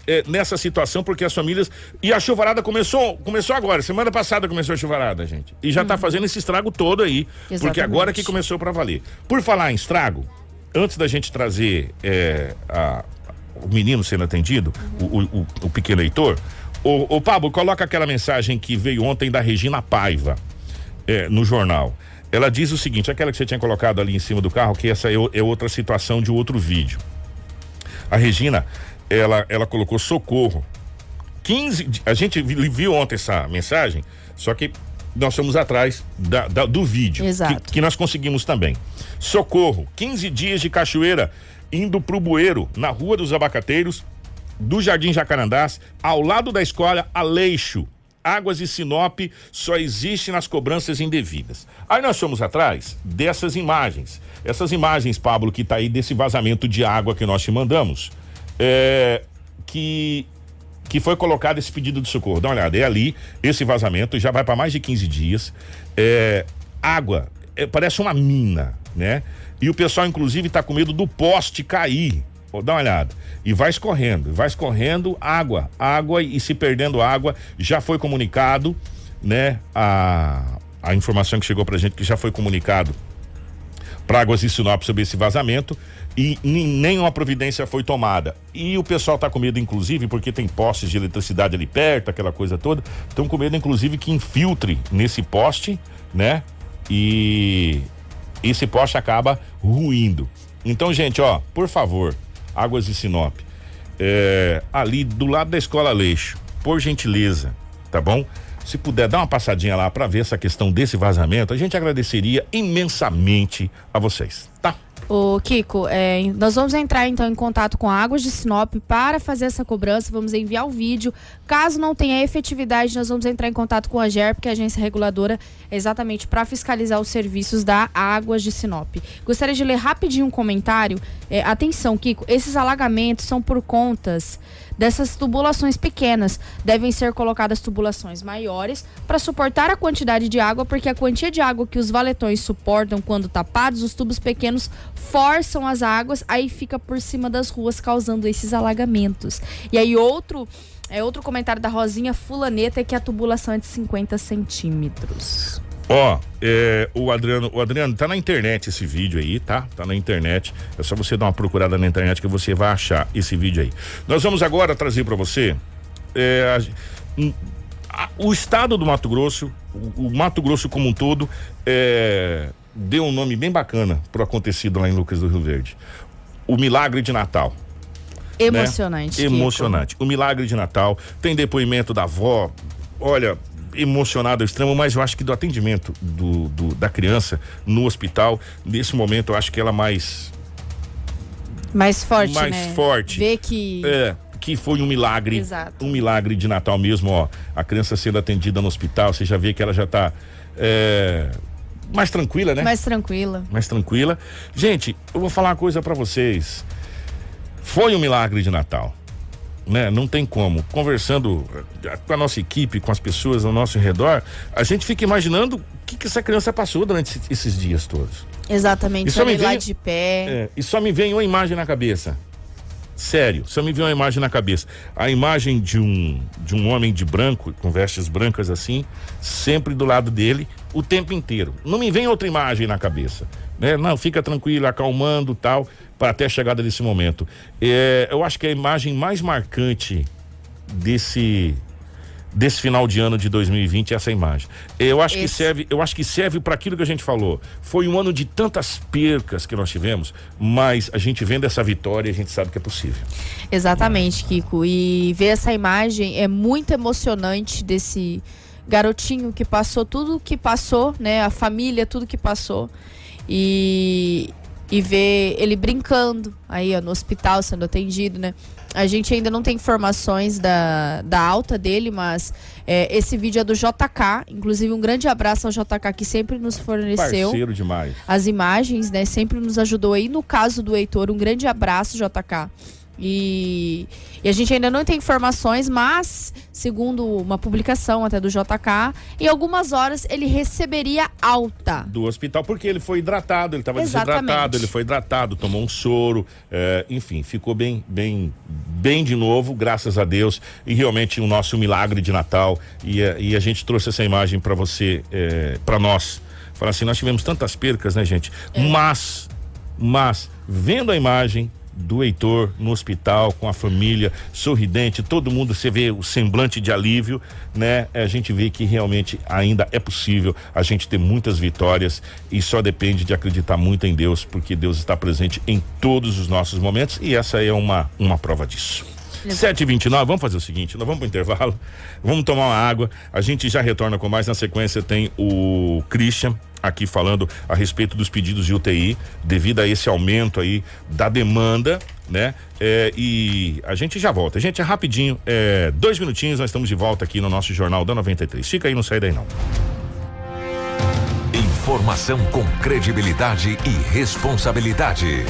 é, nessa situação, porque as famílias. E a chuvarada começou, começou agora. Semana passada começou a chuvarada, gente. E já tá fazendo esse estrago todo aí. Porque Uhum. Exatamente. agora que começou para valer. Por falar em estrago, antes da gente trazer é, a- o menino sendo atendido, o, o- o- o pequeno Heitor, o, o Pablo, coloca aquela mensagem que veio ontem da Regina Paiva é, no jornal. Ela diz o seguinte: aquela que você tinha colocado ali em cima do carro, que essa é, é outra situação de outro vídeo. A Regina, ela, ela colocou socorro. 15. di- A gente vi- viu ontem essa mensagem, só que nós estamos atrás da- da- do vídeo. Que, que nós conseguimos também. Socorro, 15 dias de cachoeira indo pro Bueiro, na Rua dos Abacateiros, do Jardim Jacarandás, ao lado da escola Aleixo. Águas e Sinop só existe nas cobranças indevidas. Aí nós fomos atrás dessas imagens. Essas imagens, Pablo, que tá aí desse vazamento de água que nós te mandamos. É, que que foi colocado esse pedido de socorro. Dá uma olhada, é ali, esse vazamento, já vai para mais de 15 dias. É, água, é, parece uma mina, né? E o pessoal, inclusive, está com medo do poste cair. Dá uma olhada. E vai escorrendo, vai escorrendo água, água e se perdendo água. Já foi comunicado, né? A, a informação que chegou pra gente que já foi comunicado para Águas e Sinop sobre esse vazamento e nenhuma providência foi tomada. E o pessoal está com medo, inclusive, porque tem postes de eletricidade ali perto, aquela coisa toda. Estão com medo, inclusive, que infiltre nesse poste, né? E esse poste acaba ruindo. Então, gente, ó, por favor, Águas e Sinop, é, ali do lado da escola Leixo, por gentileza, tá bom? Se puder dar uma passadinha lá para ver essa questão desse vazamento, a gente agradeceria imensamente a vocês, tá? Ô, Kiko, é, nós vamos entrar então em contato com a Águas de Sinop para fazer essa cobrança. Vamos enviar o vídeo. Caso não tenha efetividade, nós vamos entrar em contato com a GERP, que é a agência reguladora, exatamente para fiscalizar os serviços da Águas de Sinop. Gostaria de ler rapidinho um comentário. É, atenção, Kiko, esses alagamentos são por contas dessas tubulações pequenas. Devem ser colocadas tubulações maiores para suportar a quantidade de água, porque a quantia de água que os valetões suportam quando tapados, os tubos pequenos forçam as águas, aí fica por cima das ruas causando esses alagamentos. E aí outro é outro comentário da Rosinha Fulaneta é que a tubulação é de 50 centímetros. Ó, é, o Adriano, o Adriano, tá na internet esse vídeo aí, tá? Tá na internet. É só você dar uma procurada na internet que você vai achar esse vídeo aí. Nós vamos agora trazer para você é, a- a- o estado do Mato Grosso, o, o Mato Grosso como um todo, é, deu um nome bem bacana pro acontecido lá em Lucas do Rio Verde. O Milagre de Natal. Emocionante. Né? Emocionante. O milagre de Natal. Tem depoimento da avó. Olha, emocionado ao extremo, mas eu acho que do atendimento do, do, da criança no hospital, nesse momento, eu acho que ela mais. Mais forte, mais né? forte. Vê que. É, que foi um milagre. Exato. Um milagre de Natal mesmo, ó. A criança sendo atendida no hospital, você já vê que ela já tá. É, mais tranquila, né? Mais tranquila. Mais tranquila. Gente, eu vou falar uma coisa para vocês. Foi um milagre de Natal. Né? Não tem como. Conversando eh, com a nossa equipe, com as pessoas ao nosso redor, a gente fica imaginando o que, que essa criança passou durante esses dias todos. Exatamente. E só me Ele lá vem- de pé. É, e só me vem uma imagem na cabeça. Sério, só me vem uma imagem na cabeça. A imagem de um de um homem de branco, com vestes brancas assim, sempre do lado dele, o tempo inteiro. Não me vem outra imagem na cabeça. Né? Não, fica tranquilo, acalmando tal, para até a chegada desse momento. É, eu acho que a imagem mais marcante desse desse final de ano de 2020 é essa imagem. Eu acho que Esse. serve, eu acho que serve para aquilo que a gente falou. Foi um ano de tantas percas que nós tivemos, mas a gente vendo essa vitória, a gente sabe que é possível. Exatamente, Kiko. E ver essa imagem é muito emocionante desse garotinho que passou tudo que passou, né? A família, tudo que passou. E, e ver ele brincando aí ó, no hospital sendo atendido, né? A gente ainda não tem informações da, da alta dele, mas é, esse vídeo é do JK. Inclusive, um grande abraço ao JK que sempre nos forneceu Parceiro demais. as imagens, né? Sempre nos ajudou aí. No caso do Heitor, um grande abraço, JK. E, e a gente ainda não tem informações, mas, segundo uma publicação até do JK, em algumas horas ele receberia alta. do hospital, porque ele foi hidratado, ele estava desidratado, ele foi hidratado, tomou um soro, é, enfim, ficou bem, bem, bem de novo, graças a Deus, e realmente o nosso milagre de Natal, e, a- e a gente trouxe essa imagem para você, é, para nós, falar assim, nós tivemos tantas percas, né, gente? Mas, mas, vendo a imagem do Heitor no hospital com a família sorridente, todo mundo você vê o semblante de alívio, né? A gente vê que realmente ainda é possível a gente ter muitas vitórias e só depende de acreditar muito em Deus, porque Deus está presente em todos os nossos momentos e essa é uma uma prova disso. 7h29, vamos fazer o seguinte, nós vamos pro intervalo, vamos tomar uma água, a gente já retorna com mais, na sequência tem o Christian aqui falando a respeito dos pedidos de UTI, devido a esse aumento aí da demanda, né? É, e a gente já volta. Gente, é rapidinho, é, dois minutinhos, nós estamos de volta aqui no nosso Jornal da 93. Fica aí, não sai daí não. Informação com credibilidade e responsabilidade.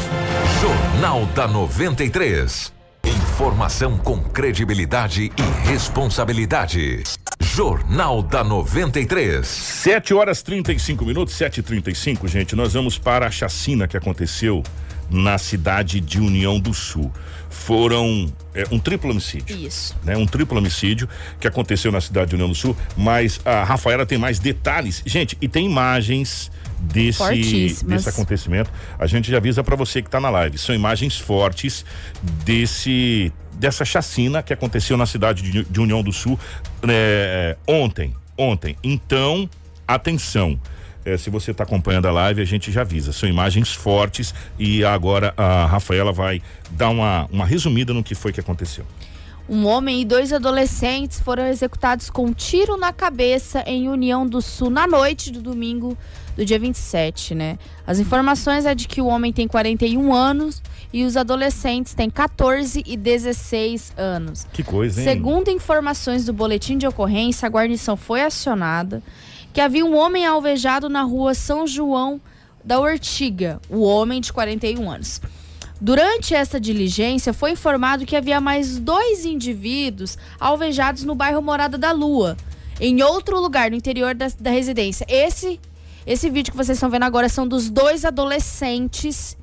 Jornal da 93. Informação com credibilidade e responsabilidade. Jornal da 93. 7 horas 35 minutos, 7 e 35 gente. Nós vamos para a chacina que aconteceu na cidade de União do Sul. Foram é, um triplo homicídio. Isso. né? Um triplo homicídio que aconteceu na cidade de União do Sul, mas a Rafaela tem mais detalhes. Gente, e tem imagens desse desse acontecimento. A gente já avisa para você que tá na live. São imagens fortes desse dessa chacina que aconteceu na cidade de, de União do Sul é, ontem, ontem. Então, atenção. É, se você está acompanhando a live, a gente já avisa. São imagens fortes e agora a Rafaela vai dar uma, uma resumida no que foi que aconteceu. Um homem e dois adolescentes foram executados com um tiro na cabeça em União do Sul na noite do domingo do dia 27, né? As informações é de que o homem tem 41 anos e os adolescentes têm 14 e 16 anos. Que coisa, hein? Segundo informações do boletim de ocorrência, a guarnição foi acionada que havia um homem alvejado na rua São João da Ortiga, o homem de 41 anos. Durante essa diligência, foi informado que havia mais dois indivíduos alvejados no bairro Morada da Lua, em outro lugar, no interior da, da residência. Esse, esse vídeo que vocês estão vendo agora são dos dois adolescentes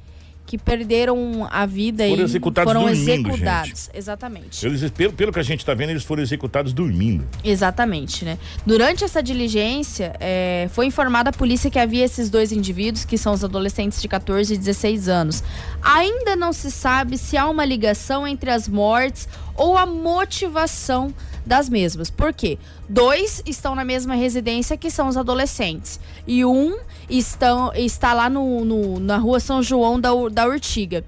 que perderam a vida Foram e executados foram dormindo, executados. Exatamente. Eles, pelo, pelo que a gente está vendo, eles foram executados dormindo. Exatamente, né? Durante essa diligência, é, foi informada a polícia que havia esses dois indivíduos, que são os adolescentes de 14 e 16 anos. Ainda não se sabe se há uma ligação entre as mortes ou a motivação das mesmas. Por quê? Dois estão na mesma residência que são os adolescentes. E um estão, está lá no, no- na rua São João da, da Urtiga.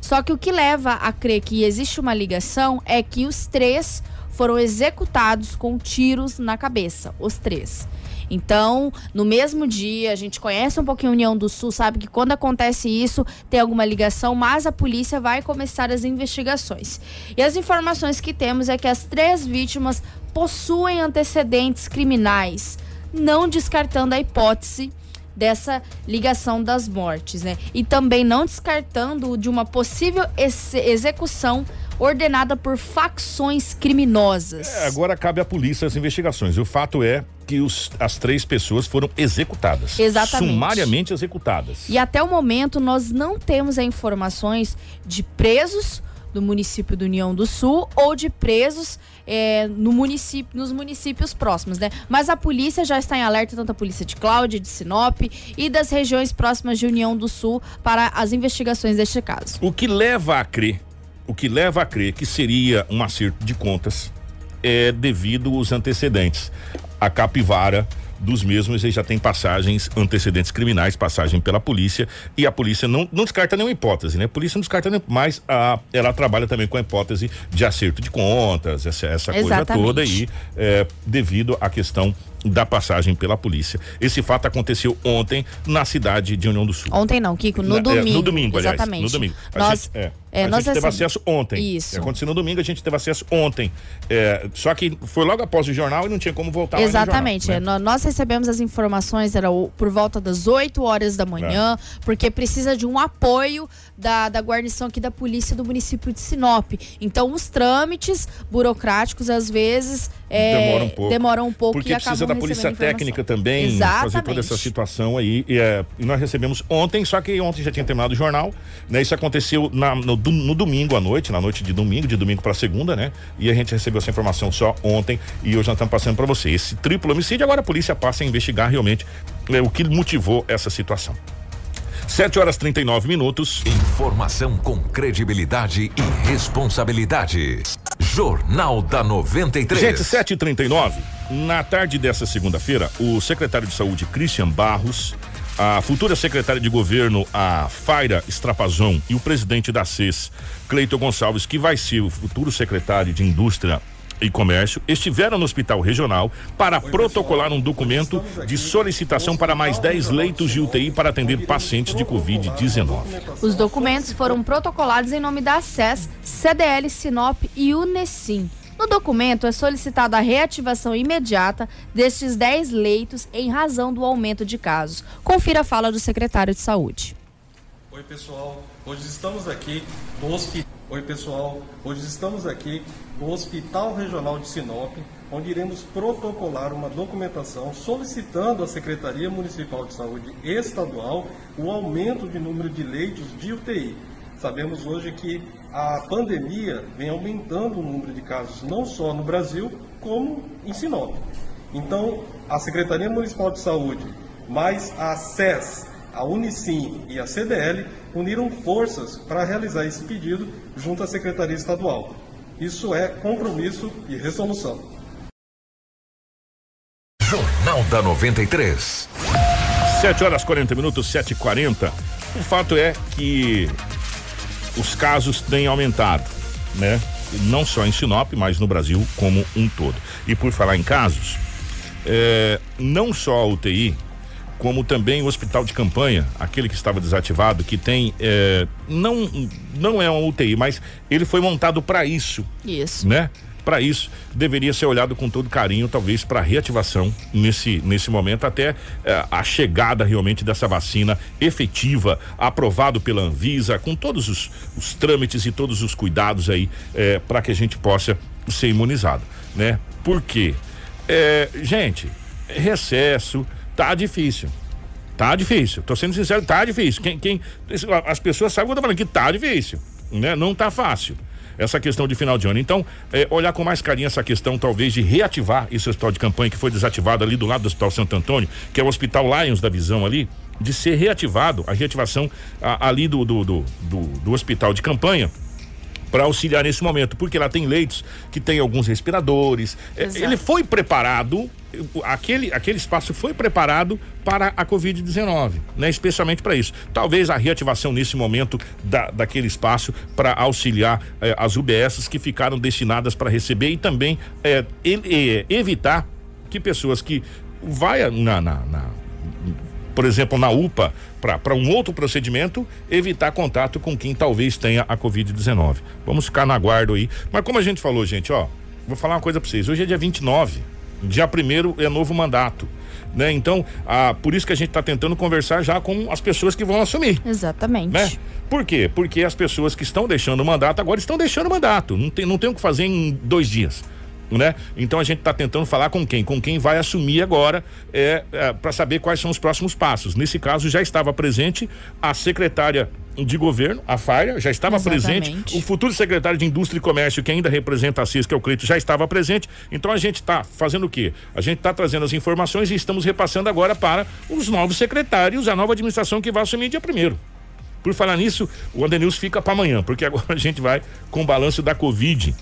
Só que o que leva a crer que existe uma ligação é que os três foram executados com tiros na cabeça, os três. Então, no mesmo dia, a gente conhece um pouquinho a União do Sul, sabe que quando acontece isso, tem alguma ligação, mas a polícia vai começar as investigações. E as informações que temos é que as três vítimas possuem antecedentes criminais, não descartando a hipótese dessa ligação das mortes, né? E também não descartando de uma possível ex execução ordenada por facções criminosas. É, agora cabe à polícia as investigações. O fato é que os, as três pessoas foram executadas. Exatamente. Sumariamente executadas. E até o momento nós não temos informações de presos do município do União do Sul ou de presos é, no município, nos municípios próximos, né? Mas a polícia já está em alerta, tanto a polícia de Cláudia, de Sinop e das regiões próximas de União do Sul para as investigações deste caso. O que leva a crer, o que leva a crer que seria um acerto de contas é devido aos antecedentes. A capivara dos mesmos ele já tem passagens, antecedentes criminais, passagem pela polícia e a polícia não, não descarta nenhuma hipótese, né? A polícia não descarta nem, mas a, ela trabalha também com a hipótese de acerto de contas, essa, essa coisa toda aí, é, devido à questão da passagem pela polícia. Esse fato aconteceu ontem na cidade de União do Sul. Ontem não, Kiko, no na, domingo. É, no domingo, aliás. Exatamente. No domingo. A nós, gente, é, é, a nós gente teve acesso ontem. Isso. Aconteceu no domingo, a gente teve acesso ontem. É, só que foi logo após o jornal e não tinha como voltar Exatamente. Jornal, né? Nós recebemos as informações, era por volta das 8 horas da manhã, é. porque precisa de um apoio da, da guarnição aqui da polícia do município de Sinop. Então, os trâmites burocráticos, às vezes, é, demora um pouco. Demoram um pouco Porque precisa da polícia técnica também Exatamente. fazer toda essa situação aí. E, é, e, nós recebemos ontem, só que ontem já tinha terminado o jornal, né? Isso aconteceu na, no, no, domingo à noite, na noite de domingo, de domingo para segunda, né? E a gente recebeu essa informação só ontem e hoje nós estamos passando para você. Esse triplo homicídio, agora a polícia passa a investigar realmente é, o que motivou essa situação. 7 horas 39 minutos. Informação com credibilidade e responsabilidade. Jornal da 93. Gente, 7h39. Na tarde dessa segunda-feira, o secretário de Saúde, Christian Barros, a futura secretária de governo, a Faira Strapazon, e o presidente da CES, Cleiton Gonçalves, que vai ser o futuro secretário de Indústria e Comércio estiveram no Hospital Regional para protocolar um documento de solicitação para mais 10 leitos de UTI para atender pacientes de Covid-19. Os documentos foram protocolados em nome da SES, CDL Sinop e Unesim. No documento é solicitada a reativação imediata destes 10 leitos em razão do aumento de casos. Confira a fala do secretário de Saúde. Oi, pessoal. Hoje estamos aqui no hospital. Oi, pessoal. Hoje estamos aqui no Hospital Regional de Sinop, onde iremos protocolar uma documentação solicitando à Secretaria Municipal de Saúde Estadual o aumento de número de leitos de UTI. Sabemos hoje que a pandemia vem aumentando o número de casos não só no Brasil, como em Sinop. Então, a Secretaria Municipal de Saúde, mais a SES, a Unicim e a CDL uniram forças para realizar esse pedido junto à Secretaria Estadual. Isso é compromisso e resolução. Jornal da 93. 7 horas 40 minutos, 7 e 40 O fato é que os casos têm aumentado, né? Não só em Sinop, mas no Brasil como um todo. E por falar em casos, é, não só a UTI, como também o hospital de campanha, aquele que estava desativado, que tem é, não não é uma UTI, mas ele foi montado para isso. Isso. Né? Para isso deveria ser olhado com todo carinho, talvez para reativação nesse nesse momento até é, a chegada realmente dessa vacina efetiva, aprovado pela Anvisa, com todos os, os trâmites e todos os cuidados aí é, para que a gente possa ser imunizado, né? Por quê? É, gente, recesso tá difícil. Tá difícil. Tô sendo sincero, tá difícil. Quem, quem, as pessoas sabem o que eu tô falando, que tá difícil. Né? Não tá fácil essa questão de final de ano. Então, é, olhar com mais carinho essa questão, talvez, de reativar esse hospital de campanha que foi desativado ali do lado do Hospital Santo Antônio, que é o Hospital Lions da Visão ali, de ser reativado, a reativação a, ali do do, do, do, do hospital de campanha para auxiliar nesse momento, porque lá tem leitos que tem alguns respiradores. É, Exato. Ele foi preparado, aquele, aquele espaço foi preparado para a Covid-19, né? Especialmente para isso. Talvez a reativação nesse momento da, daquele espaço para auxiliar eh, as UBSs que ficaram destinadas para receber e também eh, e- e- evitar que pessoas que vai na, na- na- por exemplo, na UPA, para um outro procedimento, evitar contato com quem talvez tenha a Covid-19. Vamos ficar na guarda aí. Mas como a gente falou, gente, ó, vou falar uma coisa para vocês. Hoje é dia 29. Dia primeiro é novo mandato. Né? Então, ah, por isso que a gente está tentando conversar já com as pessoas que vão assumir. Exatamente. Né? Por quê? Porque as pessoas que estão deixando o mandato agora estão deixando o mandato. Não tem, não tem o que fazer em dois dias. Né? Então a gente está tentando falar com quem? Com quem vai assumir agora é, para saber quais são os próximos passos. Nesse caso, já estava presente a secretária de governo, a Faria, já estava Exatamente. presente. O futuro secretário de Indústria e Comércio, que ainda representa a CIS, que é o Cleito, já estava presente. Então a gente está fazendo o quê? A gente está trazendo as informações e estamos repassando agora para os novos secretários, a nova administração que vai assumir dia primeiro. Por falar nisso, o Andenils fica para amanhã, porque agora a gente vai com o balanço da Covid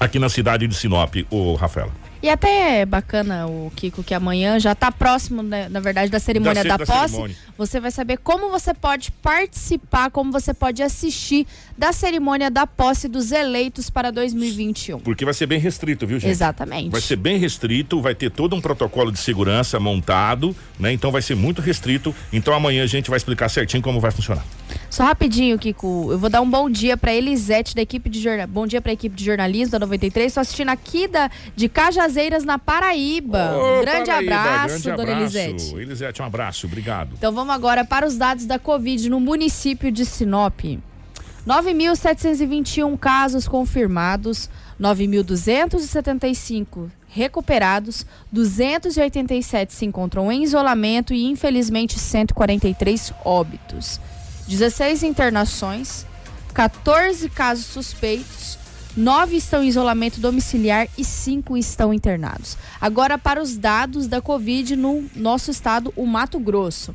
aqui na cidade de Sinop, o Rafaela. E até é bacana o Kiko que amanhã já está próximo, né, na verdade, da cerimônia Da da, da posse. cerimônia. Você vai saber como você pode participar, como você pode assistir da cerimônia da posse dos eleitos para 2021. Porque vai ser bem restrito, viu, gente? Exatamente. Vai ser bem restrito, vai ter todo um protocolo de segurança montado, né? Então vai ser muito restrito. Então amanhã a gente vai explicar certinho como vai funcionar. Só rapidinho, Kiko, eu vou dar um bom dia para Elisete da equipe de jornal. Bom dia para a equipe de jornalismo da 93. Estou assistindo aqui da de Cajazeiras na Paraíba. Ô, um grande Paraíba, abraço, grande dona abraço. Elisete. Elisete, um abraço, obrigado. Então vamos agora para os dados da Covid no município de Sinop. 9.721 casos confirmados, 9.275 recuperados, 287 se encontram em isolamento e infelizmente 143 óbitos. 16 internações, 14 casos suspeitos, 9 estão em isolamento domiciliar e 5 estão internados. Agora para os dados da Covid no nosso estado, o Mato Grosso.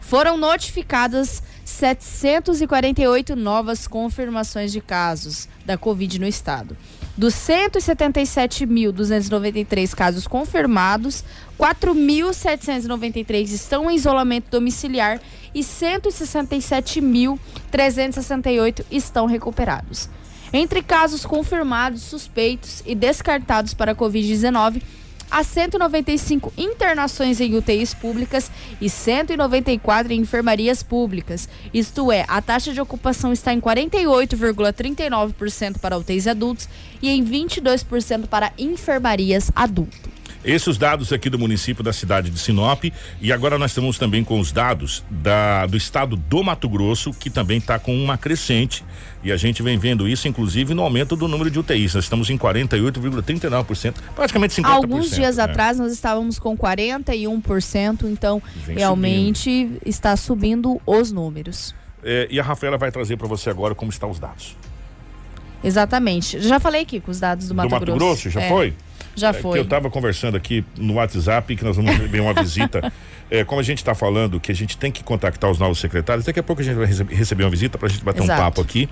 Foram notificadas 748 novas confirmações de casos da Covid no estado. Dos 177.293 casos confirmados, 4.793 estão em isolamento domiciliar e 167.368 estão recuperados. Entre casos confirmados, suspeitos e descartados para a Covid-19, há 195 internações em UTIs públicas e 194 em enfermarias públicas. Isto é, a taxa de ocupação está em 48,39% para UTIs adultos e em 22% para enfermarias adulto. Esses os dados aqui do município da cidade de Sinop e agora nós estamos também com os dados da, do estado do Mato Grosso que também está com uma crescente e a gente vem vendo isso inclusive no aumento do número de UTIs. Nós estamos em 48,39%, praticamente 50%. Alguns dias né? atrás nós estávamos com 41%, então Vem realmente está subindo os números. É, e a Rafaela vai trazer para você agora como estão os dados. Exatamente. Já falei aqui com os dados do Mato, do Mato Grosso, já É, foi? Já É, foi. Que eu estava conversando aqui no WhatsApp que nós vamos receber uma visita. É, como a gente está falando que a gente tem que contactar os novos secretários, daqui a pouco a gente vai rece- receber uma visita para a gente bater Exato. um papo aqui,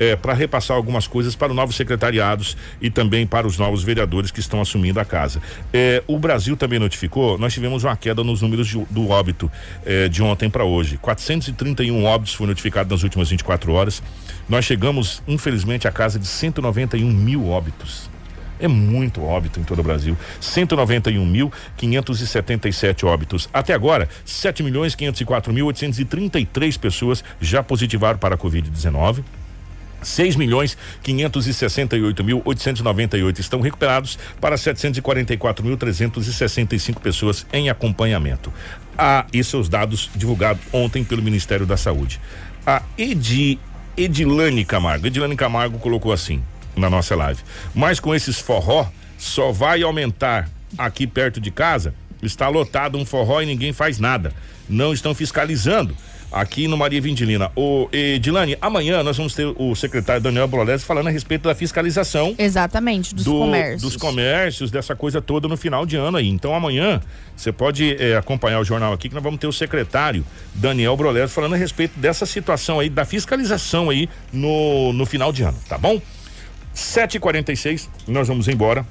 é, para repassar algumas coisas para os novos secretariados e também para os novos vereadores que estão assumindo a casa. É, o Brasil também notificou, nós tivemos uma queda nos números de- do óbito é, de ontem para hoje. 431 óbitos foram notificados nas últimas 24 horas. Nós chegamos, infelizmente, à casa de 191 mil óbitos. É muito óbito em todo o Brasil. 191.577 óbitos. Até agora, 7.504.833 pessoas já positivaram para a Covid-19. 6 milhões 568.898 estão recuperados para 744.365 pessoas em acompanhamento. Ah, são os dados divulgados ontem pelo Ministério da Saúde. A Edi, Edilane Camargo, Edilane Camargo colocou assim na nossa live. Mas com esses forró só vai aumentar aqui perto de casa. Está lotado um forró e ninguém faz nada. Não estão fiscalizando. aqui no Maria Vindilina. O Edilane, amanhã nós vamos ter o secretário Daniel Brolese falando a respeito da fiscalização. Exatamente, dos do, comércios. Dos comércios, dessa coisa toda no final de ano aí. Então amanhã você pode é, acompanhar o jornal aqui que nós vamos ter o secretário Daniel Brolese falando a respeito dessa situação aí, da fiscalização aí no, no final de ano, tá bom? 7h46, nós vamos embora.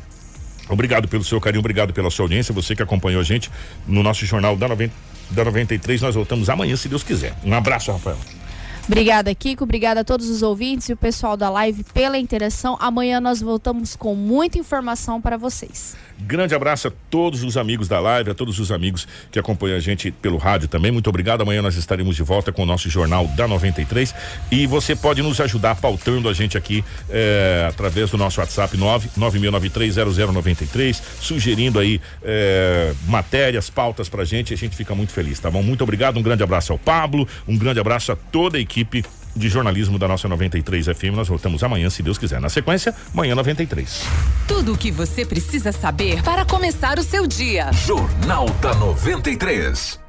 Obrigado pelo seu carinho, obrigado pela sua audiência, você que acompanhou a gente no nosso jornal da, 90, da 93. Nós voltamos amanhã, se Deus quiser. Um abraço, Rafael. Obrigada, Kiko. Obrigada a todos os ouvintes e o pessoal da live pela interação. Amanhã nós voltamos com muita informação para vocês. Grande abraço a todos os amigos da live, a todos os amigos que acompanham a gente pelo rádio também. Muito obrigado. Amanhã nós estaremos de volta com o nosso Jornal da 93. E você pode nos ajudar pautando a gente aqui eh, através do nosso WhatsApp 996930093, sugerindo aí eh, matérias, pautas pra gente. A gente fica muito feliz, tá bom? Muito obrigado. Um grande abraço ao Pablo, um grande abraço a toda a equipe de jornalismo da nossa 93 FM. Nós voltamos amanhã, se Deus quiser. Na sequência, manhã 93. Tudo o que você precisa saber para começar o seu dia. Jornal da 93.